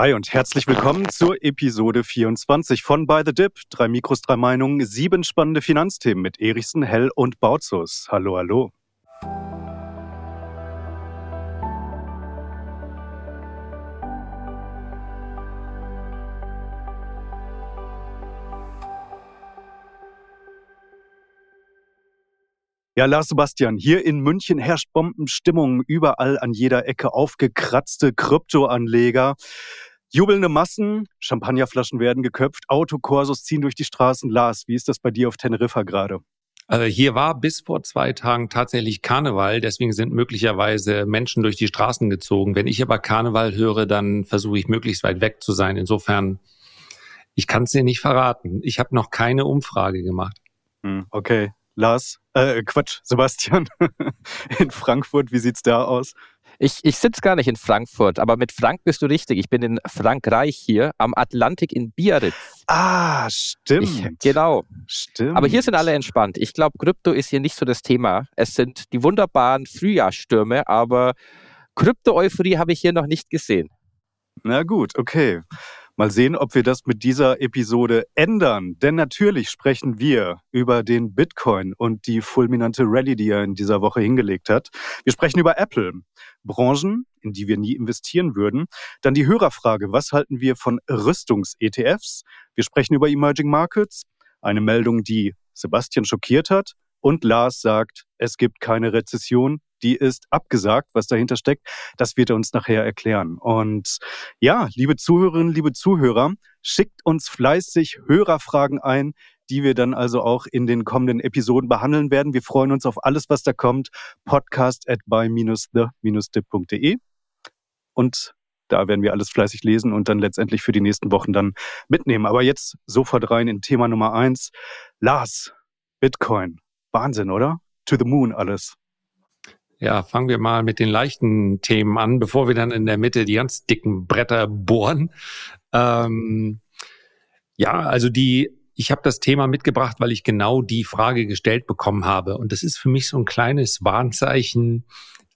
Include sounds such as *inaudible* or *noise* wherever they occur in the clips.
Hi und herzlich willkommen zur Episode 24 von By the Dip. Drei Mikros, drei Meinungen, sieben spannende Finanzthemen mit Erichsen, Hell und Bautzus. Hallo, hallo. Ja, Lars Sebastian, hier in München herrscht Bombenstimmung. Überall an jeder Ecke aufgekratzte Kryptoanleger. Jubelnde Massen, Champagnerflaschen werden geköpft, Autokorsos ziehen durch die Straßen. Lars, wie ist das bei dir auf Teneriffa gerade? Also hier war bis vor zwei Tagen tatsächlich Karneval, deswegen sind möglicherweise Menschen durch die Straßen gezogen. Wenn ich aber Karneval höre, dann versuche ich möglichst weit weg zu sein. Insofern, ich kann es dir nicht verraten. Ich habe noch keine Umfrage gemacht. Hm, okay, Lars, äh, Quatsch, Sebastian, *laughs* in Frankfurt, wie sieht's da aus? Ich, ich sitze gar nicht in Frankfurt, aber mit Frank bist du richtig. Ich bin in Frankreich hier am Atlantik in Biarritz. Ah, stimmt. Ich, genau. Stimmt. Aber hier sind alle entspannt. Ich glaube, Krypto ist hier nicht so das Thema. Es sind die wunderbaren Frühjahrsstürme, aber Krypto-Euphorie habe ich hier noch nicht gesehen. Na gut, okay. Mal sehen, ob wir das mit dieser Episode ändern. Denn natürlich sprechen wir über den Bitcoin und die fulminante Rallye, die er in dieser Woche hingelegt hat. Wir sprechen über Apple, Branchen, in die wir nie investieren würden. Dann die Hörerfrage, was halten wir von Rüstungs-ETFs? Wir sprechen über Emerging Markets, eine Meldung, die Sebastian schockiert hat. Und Lars sagt, es gibt keine Rezession, die ist abgesagt. Was dahinter steckt, das wird er uns nachher erklären. Und ja, liebe Zuhörerinnen, liebe Zuhörer, schickt uns fleißig Hörerfragen ein, die wir dann also auch in den kommenden Episoden behandeln werden. Wir freuen uns auf alles, was da kommt. Podcast at by-the-dip.de. Und da werden wir alles fleißig lesen und dann letztendlich für die nächsten Wochen dann mitnehmen. Aber jetzt sofort rein in Thema Nummer eins. Lars, Bitcoin. Wahnsinn, oder? To the moon alles. Ja, fangen wir mal mit den leichten Themen an, bevor wir dann in der Mitte die ganz dicken Bretter bohren. Ähm, ja, also die, ich habe das Thema mitgebracht, weil ich genau die Frage gestellt bekommen habe. Und das ist für mich so ein kleines Warnzeichen,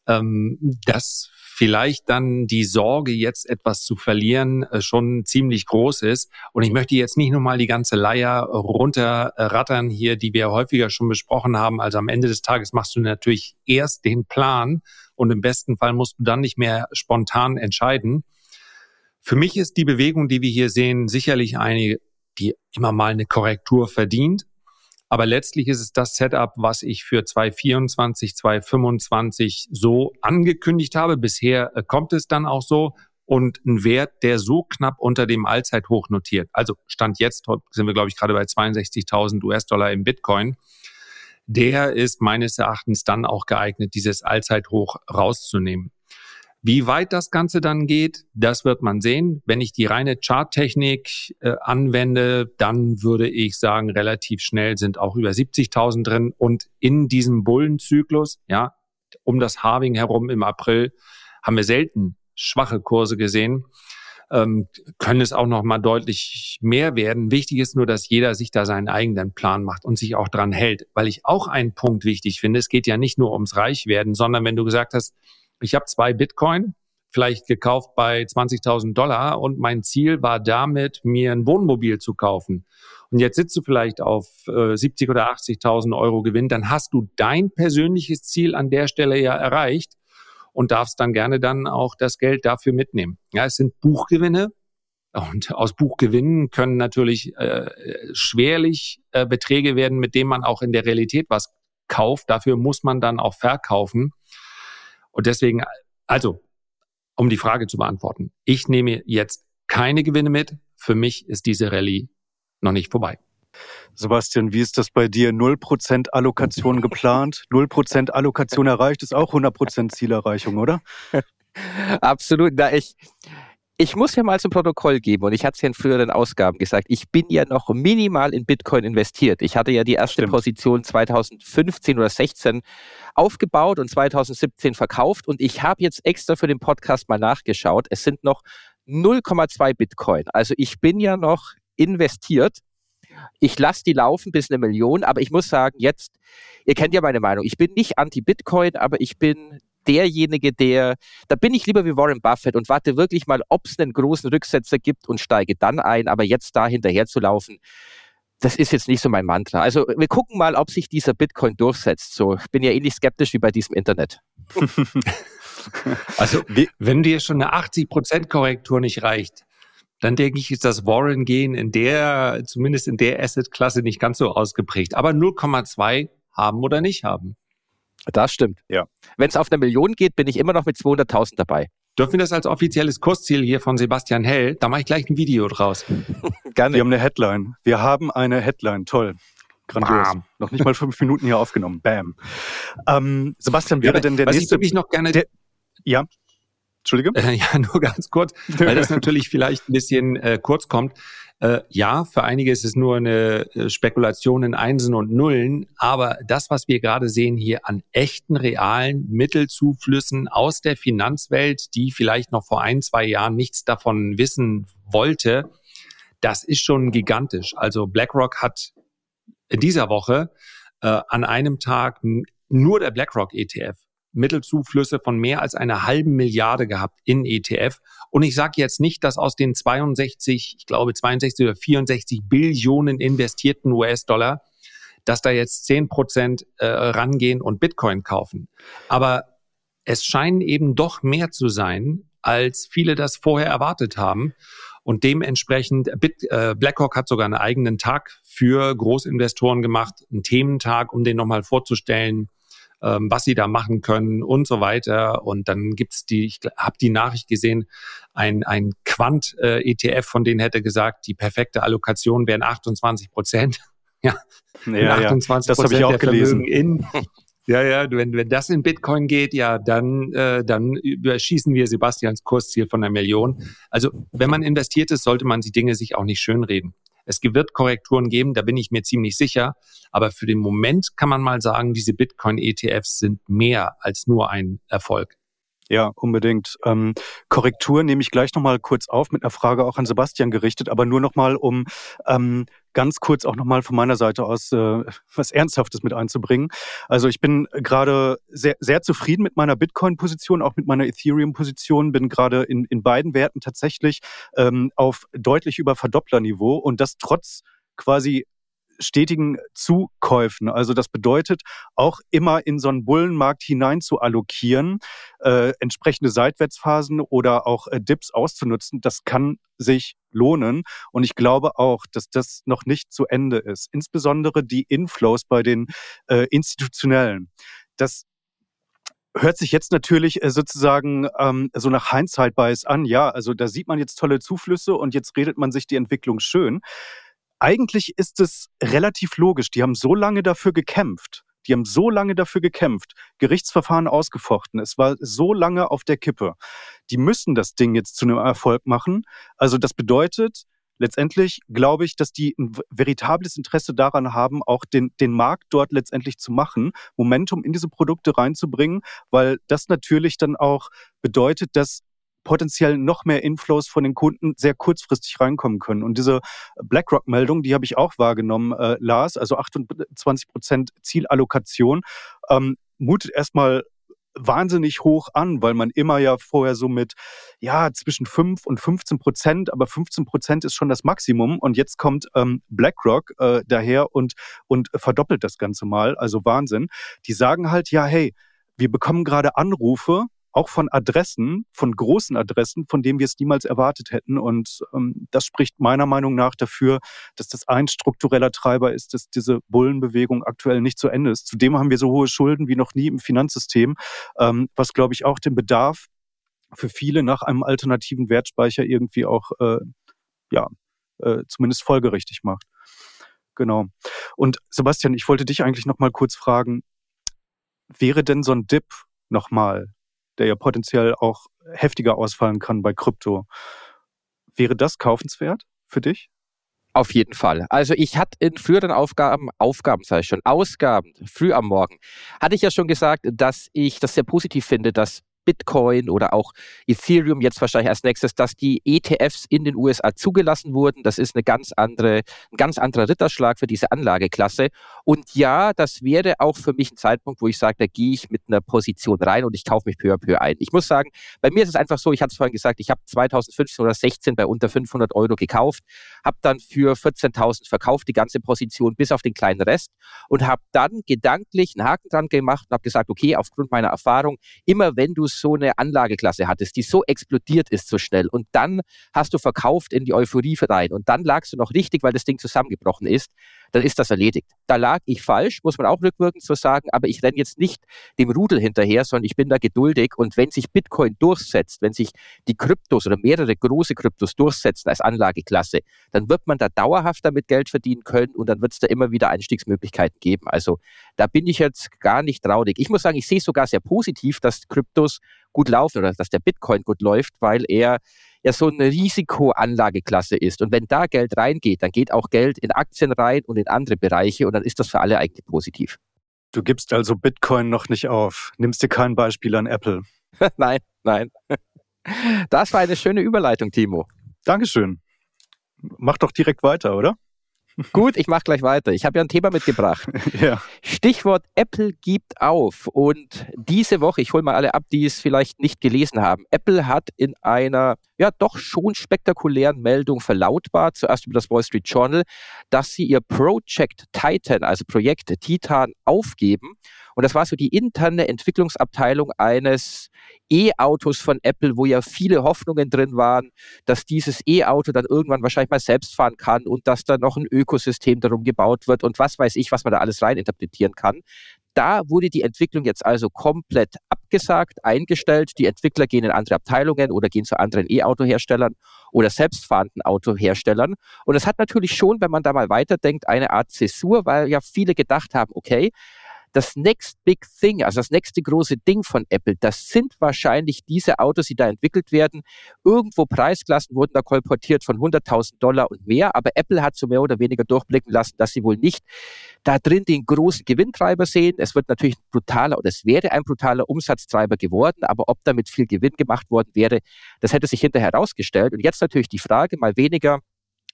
ähm, dass vielleicht dann die Sorge, jetzt etwas zu verlieren, äh, schon ziemlich groß ist. Und ich möchte jetzt nicht nochmal die ganze Leier runterrattern hier, die wir häufiger schon besprochen haben. Also am Ende des Tages machst du natürlich erst den Plan und im besten Fall musst du dann nicht mehr spontan entscheiden. Für mich ist die Bewegung, die wir hier sehen, sicherlich eine, die immer mal eine Korrektur verdient. Aber letztlich ist es das Setup, was ich für 2024, 2025 so angekündigt habe. Bisher äh, kommt es dann auch so und ein Wert, der so knapp unter dem Allzeithoch notiert. Also Stand jetzt sind wir, glaube ich, gerade bei 62.000 US-Dollar im Bitcoin. Der ist meines Erachtens dann auch geeignet, dieses Allzeithoch rauszunehmen. Wie weit das Ganze dann geht, das wird man sehen. Wenn ich die reine Charttechnik äh, anwende, dann würde ich sagen, relativ schnell sind auch über 70.000 drin. Und in diesem Bullenzyklus, ja, um das Harving herum im April, haben wir selten schwache Kurse gesehen. Ähm, können es auch noch mal deutlich mehr werden. Wichtig ist nur, dass jeder sich da seinen eigenen Plan macht und sich auch dran hält. Weil ich auch einen Punkt wichtig finde. Es geht ja nicht nur ums Reichwerden, sondern wenn du gesagt hast, ich habe zwei Bitcoin, vielleicht gekauft bei 20.000 Dollar und mein Ziel war damit, mir ein Wohnmobil zu kaufen. Und jetzt sitzt du vielleicht auf äh, 70 oder 80.000 Euro Gewinn, dann hast du dein persönliches Ziel an der Stelle ja erreicht und darfst dann gerne dann auch das Geld dafür mitnehmen. Ja, es sind Buchgewinne. Und aus Buchgewinnen können natürlich äh, schwerlich äh, Beträge werden, mit denen man auch in der Realität was kauft. Dafür muss man dann auch verkaufen. Und deswegen, also, um die Frage zu beantworten, ich nehme jetzt keine Gewinne mit. Für mich ist diese Rallye noch nicht vorbei. Sebastian, wie ist das bei dir? 0% Allokation geplant, *laughs* 0% Allokation erreicht, ist auch 100% Zielerreichung, oder? *laughs* Absolut. Da ich, ich muss ja mal zum Protokoll geben, und ich hatte es ja in früheren Ausgaben gesagt, ich bin ja noch minimal in Bitcoin investiert. Ich hatte ja die erste Stimmt. Position 2015 oder 16 aufgebaut und 2017 verkauft. Und ich habe jetzt extra für den Podcast mal nachgeschaut. Es sind noch 0,2 Bitcoin. Also ich bin ja noch investiert. Ich lasse die laufen bis eine Million, aber ich muss sagen, jetzt, ihr kennt ja meine Meinung, ich bin nicht anti-Bitcoin, aber ich bin derjenige, der, da bin ich lieber wie Warren Buffett und warte wirklich mal, ob es einen großen Rücksetzer gibt und steige dann ein, aber jetzt da hinterher zu laufen, das ist jetzt nicht so mein Mantra. Also wir gucken mal, ob sich dieser Bitcoin durchsetzt. So, ich bin ja ähnlich skeptisch wie bei diesem Internet. *laughs* also wenn dir schon eine 80% Korrektur nicht reicht, dann denke ich, ist das Warren-Gehen in der, zumindest in der Asset-Klasse nicht ganz so ausgeprägt. Aber 0,2 haben oder nicht haben. Das stimmt. Ja. Wenn es auf eine Million geht, bin ich immer noch mit 200.000 dabei. Dürfen wir das als offizielles Kursziel hier von Sebastian Hell? Da mache ich gleich ein Video draus. *laughs* Gerne. Wir haben eine Headline. Wir haben eine Headline. Toll. Grandios. Bam. Noch nicht mal fünf Minuten hier aufgenommen. Bam. Ähm, Sebastian, wäre ja, denn der was nächste... Ich wirklich noch gerne... Der, ja. Entschuldige? Äh, ja, *laughs* nur ganz kurz, weil das natürlich vielleicht ein bisschen äh, kurz kommt. Äh, ja, für einige ist es nur eine äh, Spekulation in Einsen und Nullen, aber das, was wir gerade sehen hier an echten, realen Mittelzuflüssen aus der Finanzwelt, die vielleicht noch vor ein, zwei Jahren nichts davon wissen wollte, das ist schon gigantisch. Also BlackRock hat in dieser Woche äh, an einem Tag nur der BlackRock ETF Mittelzuflüsse von mehr als einer halben Milliarde gehabt in ETF. Und ich sage jetzt nicht, dass aus den 62, ich glaube 62 oder 64 Billionen investierten US-Dollar, dass da jetzt 10 Prozent äh, rangehen und Bitcoin kaufen. Aber es scheinen eben doch mehr zu sein, als viele das vorher erwartet haben. Und dementsprechend, Bit, äh, BlackRock hat sogar einen eigenen Tag für Großinvestoren gemacht, einen Thementag, um den nochmal vorzustellen, ähm, was sie da machen können und so weiter. Und dann gibt's die, ich habe die Nachricht gesehen, ein, ein Quant-ETF, äh, von denen hätte gesagt, die perfekte Allokation wären 28 Prozent. *laughs* ja, ja, 28 ja, das habe ich auch gelesen. In, *laughs* ja, ja, wenn, wenn das in Bitcoin geht, ja, dann, äh, dann überschießen wir Sebastians Kursziel von einer Million. Also, wenn man investiert ist, sollte man die Dinge sich auch nicht schönreden. Es wird Korrekturen geben, da bin ich mir ziemlich sicher. Aber für den Moment kann man mal sagen, diese Bitcoin-ETFs sind mehr als nur ein Erfolg. Ja, unbedingt. Ähm, Korrektur nehme ich gleich nochmal kurz auf mit einer Frage auch an Sebastian gerichtet, aber nur nochmal, um ähm, ganz kurz auch nochmal von meiner Seite aus äh, was Ernsthaftes mit einzubringen. Also ich bin gerade sehr, sehr zufrieden mit meiner Bitcoin-Position, auch mit meiner Ethereum-Position, bin gerade in, in beiden Werten tatsächlich ähm, auf deutlich über Verdopplerniveau und das trotz quasi stetigen Zukäufen. Also das bedeutet, auch immer in so einen Bullenmarkt hinein zu allokieren, äh, entsprechende Seitwärtsphasen oder auch äh, Dips auszunutzen, das kann sich lohnen. Und ich glaube auch, dass das noch nicht zu Ende ist. Insbesondere die Inflows bei den äh, Institutionellen. Das hört sich jetzt natürlich äh, sozusagen ähm, so nach Hindsight-Bias an. Ja, also da sieht man jetzt tolle Zuflüsse und jetzt redet man sich die Entwicklung schön eigentlich ist es relativ logisch. Die haben so lange dafür gekämpft. Die haben so lange dafür gekämpft, Gerichtsverfahren ausgefochten. Es war so lange auf der Kippe. Die müssen das Ding jetzt zu einem Erfolg machen. Also das bedeutet, letztendlich glaube ich, dass die ein veritables Interesse daran haben, auch den, den Markt dort letztendlich zu machen, Momentum in diese Produkte reinzubringen, weil das natürlich dann auch bedeutet, dass potenziell noch mehr Inflows von den Kunden sehr kurzfristig reinkommen können. Und diese BlackRock-Meldung, die habe ich auch wahrgenommen, äh, Lars, also 28 Prozent Zielallokation, ähm, mutet erstmal wahnsinnig hoch an, weil man immer ja vorher so mit, ja, zwischen 5 und 15 Prozent, aber 15 Prozent ist schon das Maximum. Und jetzt kommt ähm, BlackRock äh, daher und, und verdoppelt das Ganze mal. Also Wahnsinn. Die sagen halt, ja, hey, wir bekommen gerade Anrufe auch von Adressen, von großen Adressen, von denen wir es niemals erwartet hätten. Und ähm, das spricht meiner Meinung nach dafür, dass das ein struktureller Treiber ist, dass diese Bullenbewegung aktuell nicht zu Ende ist. Zudem haben wir so hohe Schulden wie noch nie im Finanzsystem, ähm, was, glaube ich, auch den Bedarf für viele nach einem alternativen Wertspeicher irgendwie auch, äh, ja, äh, zumindest folgerichtig macht. Genau. Und Sebastian, ich wollte dich eigentlich noch mal kurz fragen, wäre denn so ein Dip nochmal der ja potenziell auch heftiger ausfallen kann bei Krypto. Wäre das kaufenswert für dich? Auf jeden Fall. Also ich hatte in früheren Aufgaben, Aufgaben sage ich schon, Ausgaben, früh am Morgen, hatte ich ja schon gesagt, dass ich das sehr positiv finde, dass Bitcoin oder auch Ethereum jetzt wahrscheinlich als nächstes, dass die ETFs in den USA zugelassen wurden. Das ist eine ganz andere, ein ganz anderer Ritterschlag für diese Anlageklasse. Und ja, das wäre auch für mich ein Zeitpunkt, wo ich sage, da gehe ich mit einer Position rein und ich kaufe mich peu à peu ein. Ich muss sagen, bei mir ist es einfach so, ich hatte es vorhin gesagt, ich habe 2015 oder 16 bei unter 500 Euro gekauft, habe dann für 14.000 verkauft, die ganze Position bis auf den kleinen Rest und habe dann gedanklich einen Haken dran gemacht und habe gesagt, okay, aufgrund meiner Erfahrung, immer wenn du so eine Anlageklasse hattest, die so explodiert ist so schnell und dann hast du verkauft in die Euphorie rein und dann lagst du noch richtig, weil das Ding zusammengebrochen ist, dann ist das erledigt. Da lag ich falsch, muss man auch rückwirkend so sagen, aber ich renne jetzt nicht dem Rudel hinterher, sondern ich bin da geduldig und wenn sich Bitcoin durchsetzt, wenn sich die Kryptos oder mehrere große Kryptos durchsetzen als Anlageklasse, dann wird man da dauerhaft damit Geld verdienen können und dann wird es da immer wieder Einstiegsmöglichkeiten geben. Also da bin ich jetzt gar nicht traurig. Ich muss sagen, ich sehe sogar sehr positiv, dass Kryptos gut laufen oder dass der Bitcoin gut läuft, weil er ja so eine Risikoanlageklasse ist. Und wenn da Geld reingeht, dann geht auch Geld in Aktien rein und in andere Bereiche und dann ist das für alle eigentlich positiv. Du gibst also Bitcoin noch nicht auf. Nimmst dir kein Beispiel an Apple. *laughs* nein, nein. Das war eine schöne Überleitung, Timo. Dankeschön. Mach doch direkt weiter, oder? Gut, ich mache gleich weiter. Ich habe ja ein Thema mitgebracht. *laughs* ja. Stichwort Apple gibt auf. Und diese Woche, ich hole mal alle ab, die es vielleicht nicht gelesen haben. Apple hat in einer ja doch schon spektakulären Meldung verlautbart, zuerst über das Wall Street Journal, dass sie ihr Project Titan, also Projekt Titan, aufgeben. Und das war so die interne Entwicklungsabteilung eines E-Autos von Apple, wo ja viele Hoffnungen drin waren, dass dieses E-Auto dann irgendwann wahrscheinlich mal selbst fahren kann und dass da noch ein Ökosystem darum gebaut wird und was weiß ich, was man da alles reininterpretieren kann. Da wurde die Entwicklung jetzt also komplett abgesagt, eingestellt. Die Entwickler gehen in andere Abteilungen oder gehen zu anderen E-Auto-Herstellern oder selbstfahrenden Autoherstellern. Und das hat natürlich schon, wenn man da mal weiterdenkt, eine Art Zäsur, weil ja viele gedacht haben, okay, das Next Big Thing, also das nächste große Ding von Apple, das sind wahrscheinlich diese Autos, die da entwickelt werden. Irgendwo Preisklassen wurden da kolportiert von 100.000 Dollar und mehr, aber Apple hat so mehr oder weniger durchblicken lassen, dass sie wohl nicht da drin den großen Gewinntreiber sehen. Es wird natürlich ein brutaler oder es wäre ein brutaler Umsatztreiber geworden, aber ob damit viel Gewinn gemacht worden wäre, das hätte sich hinterher herausgestellt. Und jetzt natürlich die Frage, mal weniger,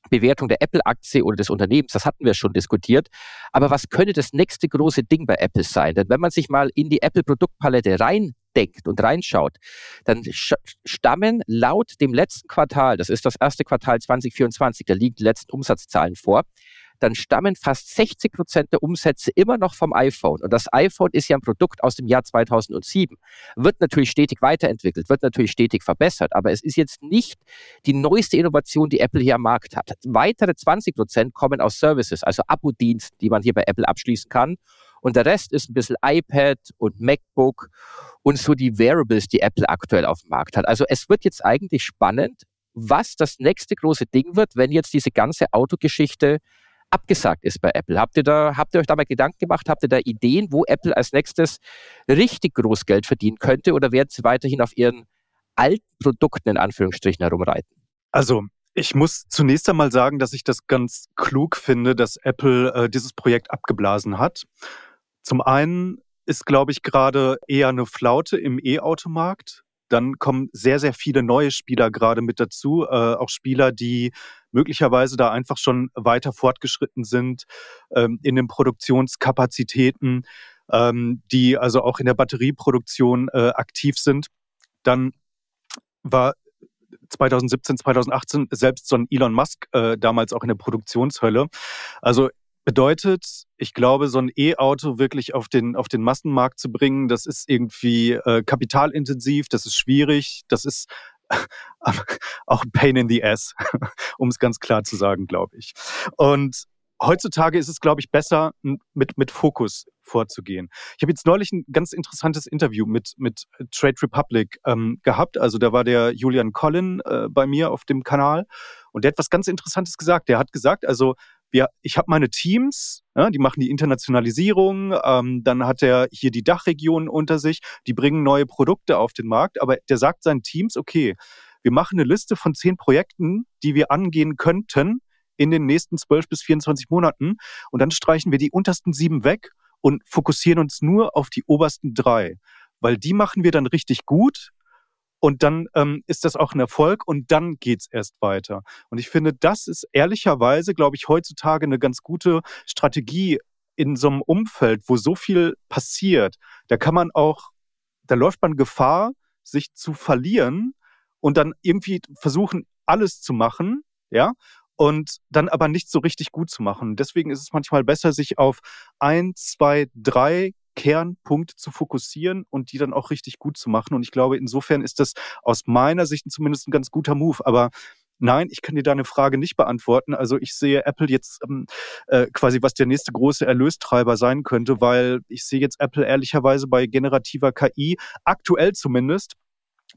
Bewertung der Apple-Aktie oder des Unternehmens, das hatten wir schon diskutiert. Aber was könnte das nächste große Ding bei Apple sein? Denn wenn man sich mal in die Apple-Produktpalette reindenkt und reinschaut, dann stammen laut dem letzten Quartal, das ist das erste Quartal 2024, da liegen die letzten Umsatzzahlen vor, dann stammen fast 60 Prozent der Umsätze immer noch vom iPhone. Und das iPhone ist ja ein Produkt aus dem Jahr 2007. Wird natürlich stetig weiterentwickelt, wird natürlich stetig verbessert, aber es ist jetzt nicht die neueste Innovation, die Apple hier am Markt hat. Weitere 20 Prozent kommen aus Services, also Abo-Diensten, die man hier bei Apple abschließen kann. Und der Rest ist ein bisschen iPad und MacBook und so die Variables, die Apple aktuell auf dem Markt hat. Also es wird jetzt eigentlich spannend, was das nächste große Ding wird, wenn jetzt diese ganze Autogeschichte abgesagt ist bei Apple. Habt ihr, da, habt ihr euch da mal Gedanken gemacht? Habt ihr da Ideen, wo Apple als nächstes richtig groß Geld verdienen könnte oder werden sie weiterhin auf ihren alten Produkten in Anführungsstrichen herumreiten? Also ich muss zunächst einmal sagen, dass ich das ganz klug finde, dass Apple äh, dieses Projekt abgeblasen hat. Zum einen ist, glaube ich, gerade eher eine Flaute im E-Automarkt. Dann kommen sehr, sehr viele neue Spieler gerade mit dazu, äh, auch Spieler, die möglicherweise da einfach schon weiter fortgeschritten sind ähm, in den Produktionskapazitäten, ähm, die also auch in der Batterieproduktion äh, aktiv sind. Dann war 2017, 2018 selbst so ein Elon Musk äh, damals auch in der Produktionshölle. Also bedeutet, ich glaube, so ein E-Auto wirklich auf den, auf den Massenmarkt zu bringen, das ist irgendwie äh, kapitalintensiv, das ist schwierig, das ist *laughs* auch ein Pain in the Ass, *laughs* um es ganz klar zu sagen, glaube ich. Und heutzutage ist es, glaube ich, besser, mit, mit Fokus vorzugehen. Ich habe jetzt neulich ein ganz interessantes Interview mit, mit Trade Republic ähm, gehabt. Also da war der Julian Collin äh, bei mir auf dem Kanal und der hat was ganz Interessantes gesagt. Der hat gesagt, also wir, ich habe meine Teams, ja, die machen die Internationalisierung, ähm, dann hat er hier die Dachregionen unter sich, die bringen neue Produkte auf den Markt, aber der sagt seinen Teams, okay, wir machen eine Liste von zehn Projekten, die wir angehen könnten in den nächsten zwölf bis 24 Monaten und dann streichen wir die untersten sieben weg und fokussieren uns nur auf die obersten drei. weil die machen wir dann richtig gut und dann ähm, ist das auch ein Erfolg und dann geht's erst weiter. Und ich finde, das ist ehrlicherweise, glaube ich, heutzutage eine ganz gute Strategie in so einem Umfeld, wo so viel passiert. Da kann man auch, da läuft man Gefahr, sich zu verlieren und dann irgendwie versuchen, alles zu machen, ja, und dann aber nicht so richtig gut zu machen. Deswegen ist es manchmal besser, sich auf ein, zwei, drei Kernpunkte zu fokussieren und die dann auch richtig gut zu machen. Und ich glaube, insofern ist das aus meiner Sicht zumindest ein ganz guter Move. Aber Nein, ich kann dir deine Frage nicht beantworten. Also ich sehe Apple jetzt ähm, äh, quasi, was der nächste große Erlöstreiber sein könnte, weil ich sehe jetzt Apple ehrlicherweise bei generativer KI, aktuell zumindest,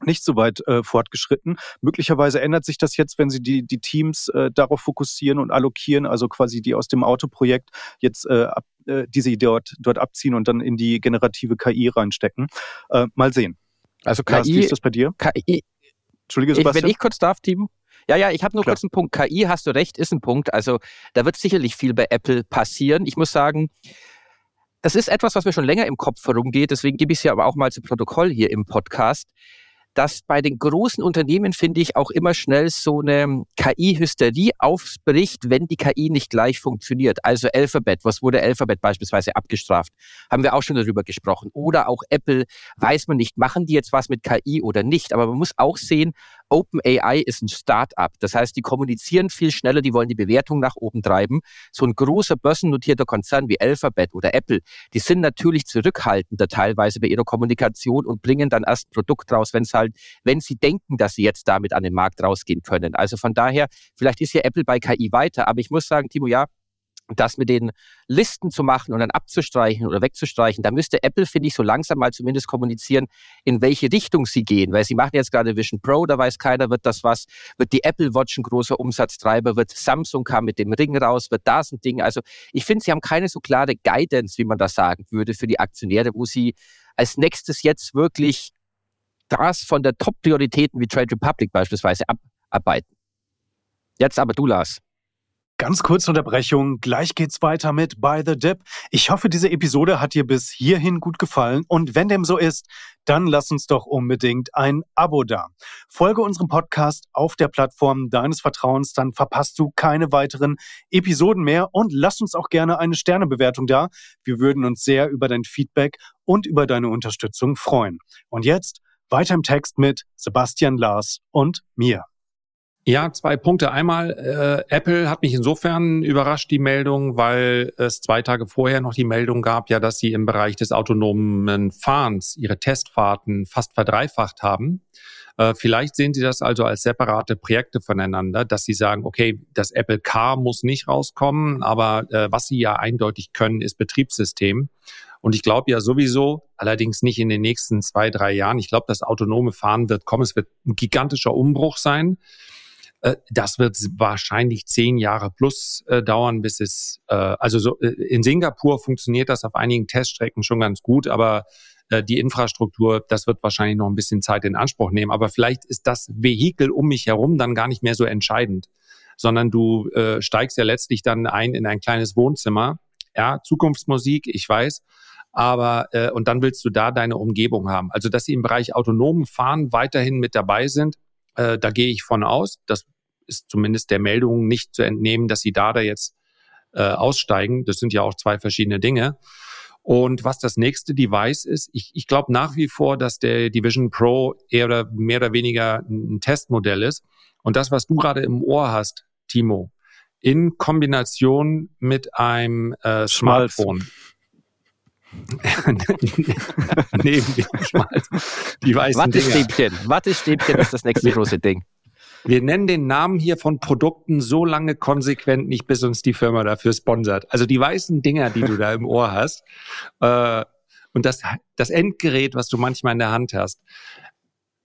nicht so weit äh, fortgeschritten. Möglicherweise ändert sich das jetzt, wenn Sie die, die Teams äh, darauf fokussieren und allokieren, also quasi die aus dem Autoprojekt jetzt äh, ab, äh, diese dort, dort abziehen und dann in die generative KI reinstecken. Äh, mal sehen. Also KI, Lars, wie ist das bei dir? KI, Entschuldige, Sebastian. Wenn ich kurz darf, Timo. Ja, ja, ich habe nur Klar. kurz einen Punkt. KI, hast du recht, ist ein Punkt. Also da wird sicherlich viel bei Apple passieren. Ich muss sagen, das ist etwas, was mir schon länger im Kopf herumgeht. Deswegen gebe ich es ja aber auch mal zu Protokoll hier im Podcast dass bei den großen Unternehmen, finde ich, auch immer schnell so eine KI-Hysterie aufbricht, wenn die KI nicht gleich funktioniert. Also Alphabet, was wurde Alphabet beispielsweise abgestraft? Haben wir auch schon darüber gesprochen. Oder auch Apple, weiß man nicht, machen die jetzt was mit KI oder nicht. Aber man muss auch sehen, OpenAI ist ein Start-up. Das heißt, die kommunizieren viel schneller, die wollen die Bewertung nach oben treiben. So ein großer börsennotierter Konzern wie Alphabet oder Apple, die sind natürlich zurückhaltender teilweise bei ihrer Kommunikation und bringen dann erst ein Produkt raus, wenn es halt, wenn sie denken, dass sie jetzt damit an den Markt rausgehen können. Also von daher, vielleicht ist ja Apple bei KI weiter, aber ich muss sagen, Timo, ja, das mit den Listen zu machen und dann abzustreichen oder wegzustreichen, da müsste Apple, finde ich, so langsam mal zumindest kommunizieren, in welche Richtung sie gehen. Weil sie machen jetzt gerade Vision Pro, da weiß keiner, wird das was, wird die Apple Watch ein großer Umsatztreiber, wird Samsung kam mit dem Ring raus, wird das ein Ding. Also ich finde, sie haben keine so klare Guidance, wie man das sagen würde, für die Aktionäre, wo sie als nächstes jetzt wirklich das von der Top-Prioritäten wie Trade Republic beispielsweise abarbeiten. Jetzt aber du, Lars. Ganz kurze Unterbrechung, gleich geht's weiter mit By the Dip. Ich hoffe, diese Episode hat dir bis hierhin gut gefallen und wenn dem so ist, dann lass uns doch unbedingt ein Abo da. Folge unserem Podcast auf der Plattform deines Vertrauens, dann verpasst du keine weiteren Episoden mehr und lass uns auch gerne eine Sternebewertung da. Wir würden uns sehr über dein Feedback und über deine Unterstützung freuen. Und jetzt weiter im Text mit Sebastian Lars und mir. Ja, zwei Punkte. Einmal, äh, Apple hat mich insofern überrascht, die Meldung, weil es zwei Tage vorher noch die Meldung gab, ja, dass sie im Bereich des autonomen Fahrens ihre Testfahrten fast verdreifacht haben. Äh, vielleicht sehen Sie das also als separate Projekte voneinander, dass Sie sagen, okay, das Apple Car muss nicht rauskommen, aber äh, was Sie ja eindeutig können, ist Betriebssystem. Und ich glaube ja sowieso, allerdings nicht in den nächsten zwei, drei Jahren, ich glaube, das autonome Fahren wird kommen. Es wird ein gigantischer Umbruch sein. Äh, das wird wahrscheinlich zehn Jahre plus äh, dauern, bis es, äh, also so, äh, in Singapur funktioniert das auf einigen Teststrecken schon ganz gut, aber äh, die Infrastruktur, das wird wahrscheinlich noch ein bisschen Zeit in Anspruch nehmen. Aber vielleicht ist das Vehikel um mich herum dann gar nicht mehr so entscheidend, sondern du äh, steigst ja letztlich dann ein in ein kleines Wohnzimmer. Ja, Zukunftsmusik, ich weiß, aber äh, und dann willst du da deine Umgebung haben. Also dass sie im Bereich autonomen Fahren weiterhin mit dabei sind, äh, da gehe ich von aus. Das ist zumindest der Meldung nicht zu entnehmen, dass sie da da jetzt äh, aussteigen. Das sind ja auch zwei verschiedene Dinge. Und was das nächste Device ist, ich, ich glaube nach wie vor, dass der Division Pro eher oder mehr oder weniger ein Testmodell ist. Und das, was du gerade im Ohr hast, Timo, in Kombination mit einem äh, Smartphone. *laughs* *laughs* Neben dem Schmalz. Die weißen Wattestäbchen. Wattestäbchen ist das nächste große Ding. Wir nennen den Namen hier von Produkten so lange konsequent nicht, bis uns die Firma dafür sponsert. Also die weißen Dinger, die du da im Ohr hast äh, und das, das Endgerät, was du manchmal in der Hand hast.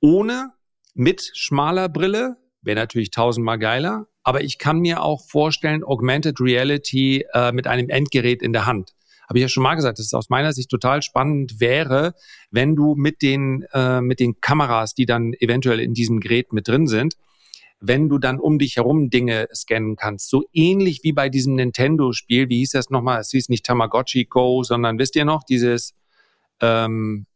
Ohne, mit schmaler Brille, wäre natürlich tausendmal geiler, aber ich kann mir auch vorstellen, Augmented Reality äh, mit einem Endgerät in der Hand habe ich ja schon mal gesagt, dass es aus meiner Sicht total spannend wäre, wenn du mit den, äh, mit den Kameras, die dann eventuell in diesem Gerät mit drin sind, wenn du dann um dich herum Dinge scannen kannst. So ähnlich wie bei diesem Nintendo-Spiel, wie hieß das nochmal? Es hieß nicht Tamagotchi Go, sondern wisst ihr noch, dieses, ähm,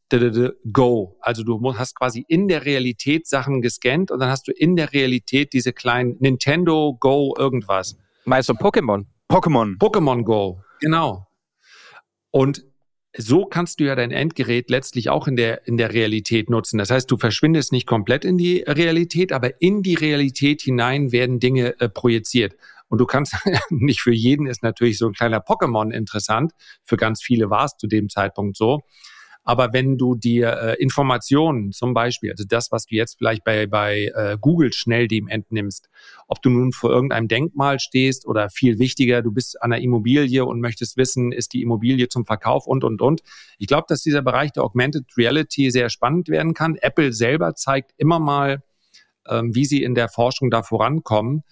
Go. Also du hast quasi in der Realität Sachen gescannt und dann hast du in der Realität diese kleinen Nintendo Go irgendwas. Meinst du Pokémon? Pokémon. Pokémon Go, genau. Und so kannst du ja dein Endgerät letztlich auch in der, in der Realität nutzen. Das heißt, du verschwindest nicht komplett in die Realität, aber in die Realität hinein werden Dinge äh, projiziert. Und du kannst, *laughs* nicht für jeden ist natürlich so ein kleiner Pokémon interessant, für ganz viele war es zu dem Zeitpunkt so. Aber wenn du dir äh, Informationen zum Beispiel, also das, was du jetzt vielleicht bei, bei äh, Google schnell dem entnimmst, ob du nun vor irgendeinem Denkmal stehst oder viel wichtiger, du bist an einer Immobilie und möchtest wissen, ist die Immobilie zum Verkauf und, und, und. Ich glaube, dass dieser Bereich der Augmented Reality sehr spannend werden kann. Apple selber zeigt immer mal, ähm, wie sie in der Forschung da vorankommen.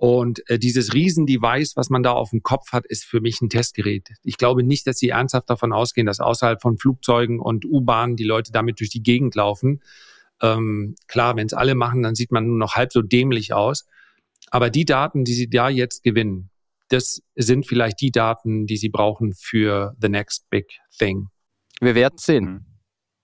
Und äh, dieses Riesendevice, was man da auf dem Kopf hat, ist für mich ein Testgerät. Ich glaube nicht, dass sie ernsthaft davon ausgehen, dass außerhalb von Flugzeugen und U-Bahnen die Leute damit durch die Gegend laufen. Ähm, klar, wenn es alle machen, dann sieht man nur noch halb so dämlich aus. Aber die Daten, die sie da jetzt gewinnen, das sind vielleicht die Daten, die sie brauchen für the next big thing. Wir werden sehen.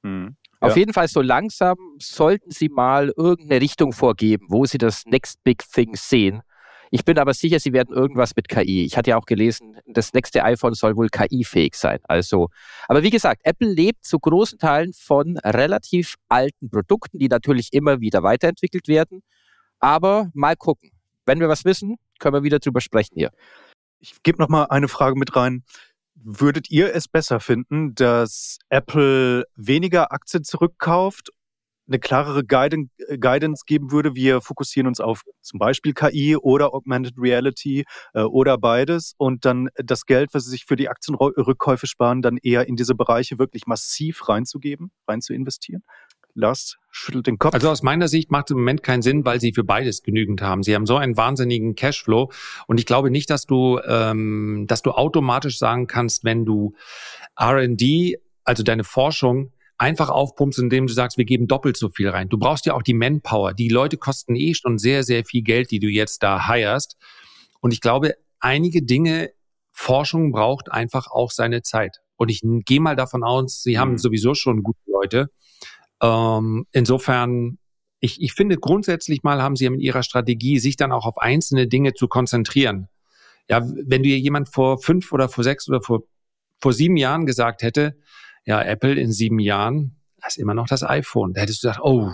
Mhm. Mhm. Auf ja. jeden Fall so langsam sollten Sie mal irgendeine Richtung vorgeben, wo Sie das Next Big Thing sehen. Ich bin aber sicher, sie werden irgendwas mit KI. Ich hatte ja auch gelesen, das nächste iPhone soll wohl KI-fähig sein. Also, aber wie gesagt, Apple lebt zu großen Teilen von relativ alten Produkten, die natürlich immer wieder weiterentwickelt werden. Aber mal gucken. Wenn wir was wissen, können wir wieder drüber sprechen hier. Ich gebe noch mal eine Frage mit rein. Würdet ihr es besser finden, dass Apple weniger Aktien zurückkauft eine klarere Guidance geben würde. Wir fokussieren uns auf zum Beispiel KI oder Augmented Reality äh, oder beides und dann das Geld, was sie sich für die Aktienrückkäufe sparen, dann eher in diese Bereiche wirklich massiv reinzugeben, rein zu investieren. Lars schüttelt den Kopf. Also aus meiner Sicht macht es im Moment keinen Sinn, weil sie für beides genügend haben. Sie haben so einen wahnsinnigen Cashflow und ich glaube nicht, dass du, ähm, dass du automatisch sagen kannst, wenn du R&D, also deine Forschung einfach aufpumpst, indem du sagst, wir geben doppelt so viel rein. Du brauchst ja auch die Manpower. Die Leute kosten eh schon sehr, sehr viel Geld, die du jetzt da hirest. Und ich glaube, einige Dinge, Forschung braucht einfach auch seine Zeit. Und ich gehe mal davon aus, sie haben mhm. sowieso schon gute Leute. Ähm, insofern, ich, ich finde grundsätzlich mal haben sie mit ihrer Strategie, sich dann auch auf einzelne Dinge zu konzentrieren. Ja, wenn dir jemand vor fünf oder vor sechs oder vor, vor sieben Jahren gesagt hätte, ja, Apple in sieben Jahren, ist immer noch das iPhone. Da hättest du gesagt, oh,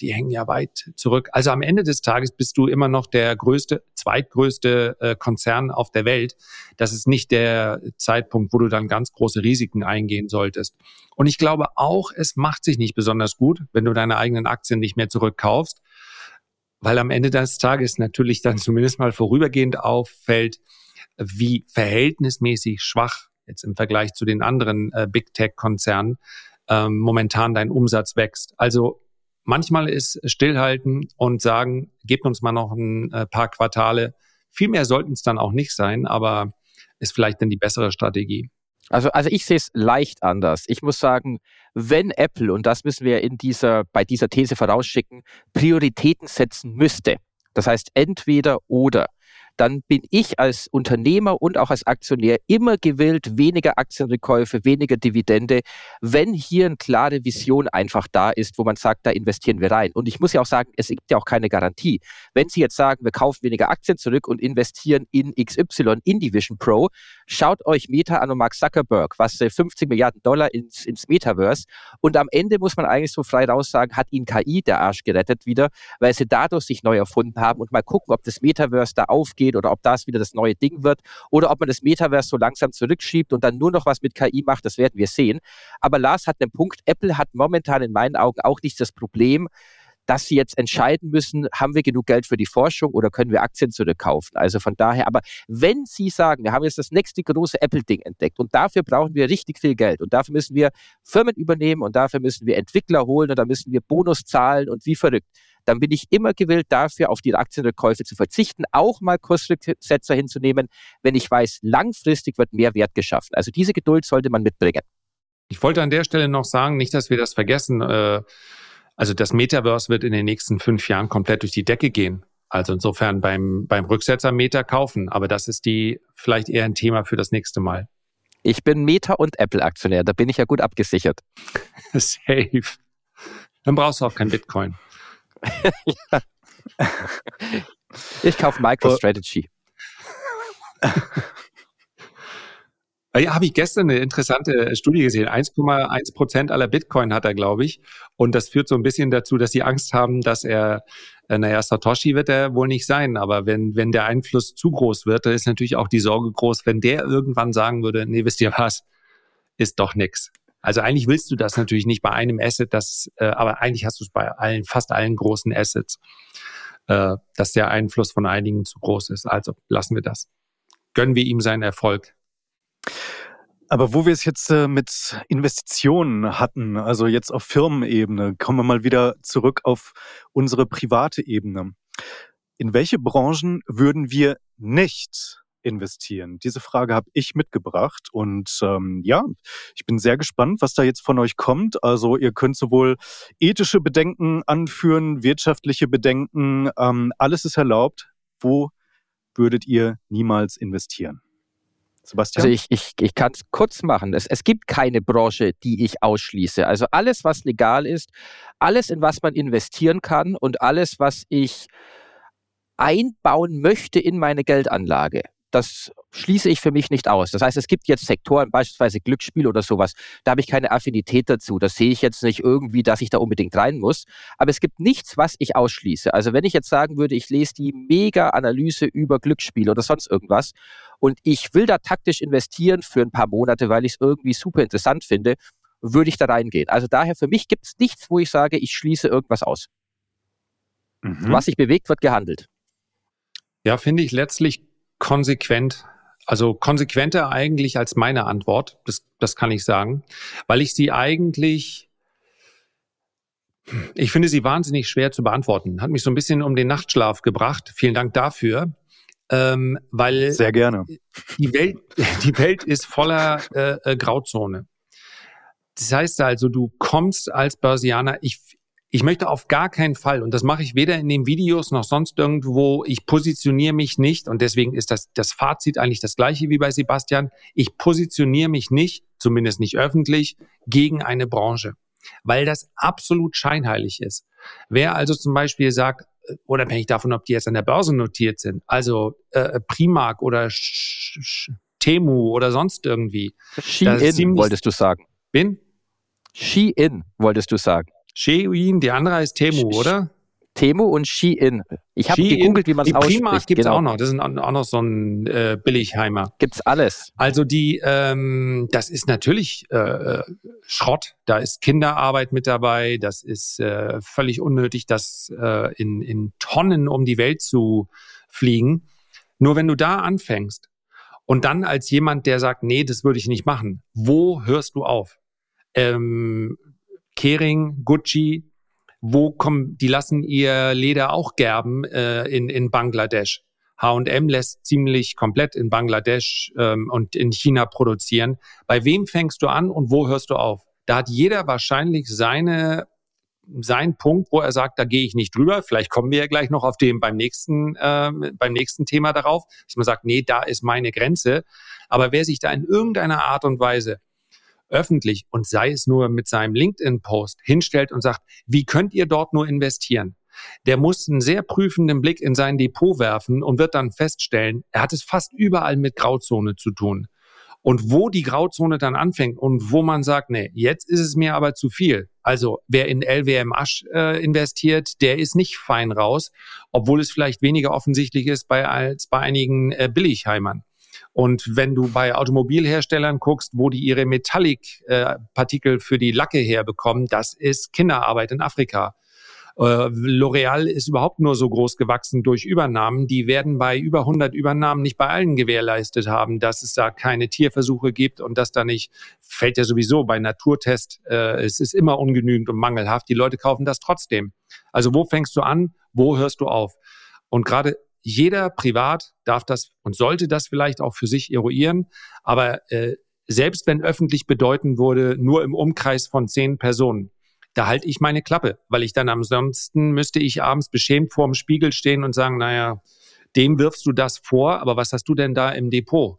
die hängen ja weit zurück. Also am Ende des Tages bist du immer noch der größte, zweitgrößte äh, Konzern auf der Welt. Das ist nicht der Zeitpunkt, wo du dann ganz große Risiken eingehen solltest. Und ich glaube auch, es macht sich nicht besonders gut, wenn du deine eigenen Aktien nicht mehr zurückkaufst, weil am Ende des Tages natürlich dann zumindest mal vorübergehend auffällt, wie verhältnismäßig schwach jetzt im Vergleich zu den anderen äh, Big Tech-Konzernen ähm, momentan dein Umsatz wächst. Also manchmal ist stillhalten und sagen, gebt uns mal noch ein äh, paar Quartale. Viel mehr sollten es dann auch nicht sein, aber ist vielleicht dann die bessere Strategie. Also, also ich sehe es leicht anders. Ich muss sagen, wenn Apple, und das müssen wir in dieser, bei dieser These vorausschicken, Prioritäten setzen müsste, das heißt entweder oder, dann bin ich als Unternehmer und auch als Aktionär immer gewillt, weniger Aktienrückkäufe, weniger Dividende, wenn hier eine klare Vision einfach da ist, wo man sagt, da investieren wir rein. Und ich muss ja auch sagen, es gibt ja auch keine Garantie. Wenn Sie jetzt sagen, wir kaufen weniger Aktien zurück und investieren in XY, in die Vision Pro, schaut euch Meta an und Mark Zuckerberg, was 50 Milliarden Dollar ins, ins Metaverse. Und am Ende muss man eigentlich so frei raus sagen, hat ihn KI der Arsch gerettet wieder, weil sie dadurch sich neu erfunden haben und mal gucken, ob das Metaverse da aufgeht geht oder ob das wieder das neue Ding wird oder ob man das Metaverse so langsam zurückschiebt und dann nur noch was mit KI macht, das werden wir sehen. Aber Lars hat einen Punkt, Apple hat momentan in meinen Augen auch nicht das Problem, dass sie jetzt entscheiden müssen, haben wir genug Geld für die Forschung oder können wir Aktien zurückkaufen. Also von daher, aber wenn Sie sagen, wir haben jetzt das nächste große Apple-Ding entdeckt und dafür brauchen wir richtig viel Geld und dafür müssen wir Firmen übernehmen und dafür müssen wir Entwickler holen und da müssen wir Bonus zahlen und wie verrückt, dann bin ich immer gewillt, dafür auf die Aktienrückkäufe zu verzichten, auch mal Kursrücksetzer hinzunehmen, wenn ich weiß, langfristig wird mehr Wert geschaffen. Also diese Geduld sollte man mitbringen. Ich wollte an der Stelle noch sagen, nicht, dass wir das vergessen. Äh, also das Metaverse wird in den nächsten fünf Jahren komplett durch die Decke gehen. Also insofern beim, beim Rücksetzer Meta kaufen. Aber das ist die vielleicht eher ein Thema für das nächste Mal. Ich bin Meta- und Apple-Aktionär, da bin ich ja gut abgesichert. *laughs* Safe. Dann brauchst du auch kein Bitcoin. Ich kaufe MicroStrategy. Ja, habe ich gestern eine interessante Studie gesehen. 1,1 Prozent aller Bitcoin hat er, glaube ich. Und das führt so ein bisschen dazu, dass sie Angst haben, dass er, äh, naja, Satoshi wird er wohl nicht sein. Aber wenn, wenn der Einfluss zu groß wird, dann ist natürlich auch die Sorge groß, wenn der irgendwann sagen würde, nee, wisst ihr was, ist doch nix. Also eigentlich willst du das natürlich nicht bei einem Asset, das, äh, aber eigentlich hast du es bei allen, fast allen großen Assets, äh, dass der Einfluss von einigen zu groß ist. Also lassen wir das. Gönnen wir ihm seinen Erfolg. Aber wo wir es jetzt äh, mit Investitionen hatten, also jetzt auf Firmenebene, kommen wir mal wieder zurück auf unsere private Ebene. In welche Branchen würden wir nicht investieren? Diese Frage habe ich mitgebracht und ähm, ja, ich bin sehr gespannt, was da jetzt von euch kommt. Also ihr könnt sowohl ethische Bedenken anführen, wirtschaftliche Bedenken, ähm, alles ist erlaubt. Wo würdet ihr niemals investieren? Sebastian? Also ich, ich, ich kann es kurz machen. Es, es gibt keine Branche, die ich ausschließe. Also alles, was legal ist, alles, in was man investieren kann und alles, was ich einbauen möchte in meine Geldanlage, das schließe ich für mich nicht aus. Das heißt, es gibt jetzt Sektoren, beispielsweise Glücksspiel oder sowas, da habe ich keine Affinität dazu. Das sehe ich jetzt nicht irgendwie, dass ich da unbedingt rein muss. Aber es gibt nichts, was ich ausschließe. Also wenn ich jetzt sagen würde, ich lese die Mega-Analyse über Glücksspiel oder sonst irgendwas und ich will da taktisch investieren für ein paar Monate, weil ich es irgendwie super interessant finde, würde ich da reingehen. Also daher für mich gibt es nichts, wo ich sage, ich schließe irgendwas aus. Mhm. Was sich bewegt, wird gehandelt. Ja, finde ich letztlich konsequent. Also konsequenter eigentlich als meine Antwort, das, das kann ich sagen, weil ich sie eigentlich, ich finde sie wahnsinnig schwer zu beantworten. Hat mich so ein bisschen um den Nachtschlaf gebracht. Vielen Dank dafür. Ähm, weil sehr gerne. Die Welt, *laughs* die Welt ist voller äh, äh, Grauzone. Das heißt also, du kommst als Börsianer, ich, ich möchte auf gar keinen Fall, und das mache ich weder in den Videos noch sonst irgendwo, ich positioniere mich nicht, und deswegen ist das, das Fazit eigentlich das gleiche wie bei Sebastian, ich positioniere mich nicht, zumindest nicht öffentlich, gegen eine Branche, weil das absolut scheinheilig ist. Wer also zum Beispiel sagt, äh, unabhängig davon, ob die jetzt an der Börse notiert sind, also äh, Primark oder Sch Sch Temu oder sonst irgendwie. Shein wolltest du sagen. Wen? Shein wolltest du sagen. Shein, die andere heißt Temu, Sh oder? Temu und Shein. Ich habe gegoogelt, wie man es ausspricht. Primark gibt es genau. auch noch. Das ist auch noch so ein äh, Billigheimer. Gibt's alles. Also die, ähm, das ist natürlich äh, äh, Schrott. Da ist Kinderarbeit mit dabei. Das ist äh, völlig unnötig, das äh, in, in Tonnen um die Welt zu fliegen. Nur wenn du da anfängst und dann als jemand, der sagt, nee, das würde ich nicht machen, wo hörst du auf? Ähm, Kering, Gucci, wo kommen, die lassen ihr Leder auch gerben äh, in, in Bangladesch. H&M lässt ziemlich komplett in Bangladesch ähm, und in China produzieren. Bei wem fängst du an und wo hörst du auf? Da hat jeder wahrscheinlich seine sein Punkt, wo er sagt, da gehe ich nicht drüber. Vielleicht kommen wir ja gleich noch auf dem beim nächsten äh, beim nächsten Thema darauf, dass man sagt, nee, da ist meine Grenze. Aber wer sich da in irgendeiner Art und Weise öffentlich und sei es nur mit seinem LinkedIn-Post hinstellt und sagt, wie könnt ihr dort nur investieren? Der muss einen sehr prüfenden Blick in sein Depot werfen und wird dann feststellen, er hat es fast überall mit Grauzone zu tun. Und wo die Grauzone dann anfängt und wo man sagt, nee, jetzt ist es mir aber zu viel. Also wer in LWM Asch äh, investiert, der ist nicht fein raus, obwohl es vielleicht weniger offensichtlich ist bei, als bei einigen äh, Billigheimern. Und wenn du bei Automobilherstellern guckst, wo die ihre Metallic-Partikel für die Lacke herbekommen, das ist Kinderarbeit in Afrika. Äh, L'Oreal ist überhaupt nur so groß gewachsen durch Übernahmen. Die werden bei über 100 Übernahmen nicht bei allen gewährleistet haben, dass es da keine Tierversuche gibt und dass da nicht, fällt ja sowieso bei Naturtest, äh, es ist immer ungenügend und mangelhaft. Die Leute kaufen das trotzdem. Also wo fängst du an? Wo hörst du auf? Und gerade jeder privat darf das und sollte das vielleicht auch für sich eruieren. Aber äh, selbst wenn öffentlich bedeuten würde, nur im Umkreis von zehn Personen, da halte ich meine Klappe, weil ich dann ansonsten müsste ich abends beschämt vor dem Spiegel stehen und sagen, naja, dem wirfst du das vor, aber was hast du denn da im Depot?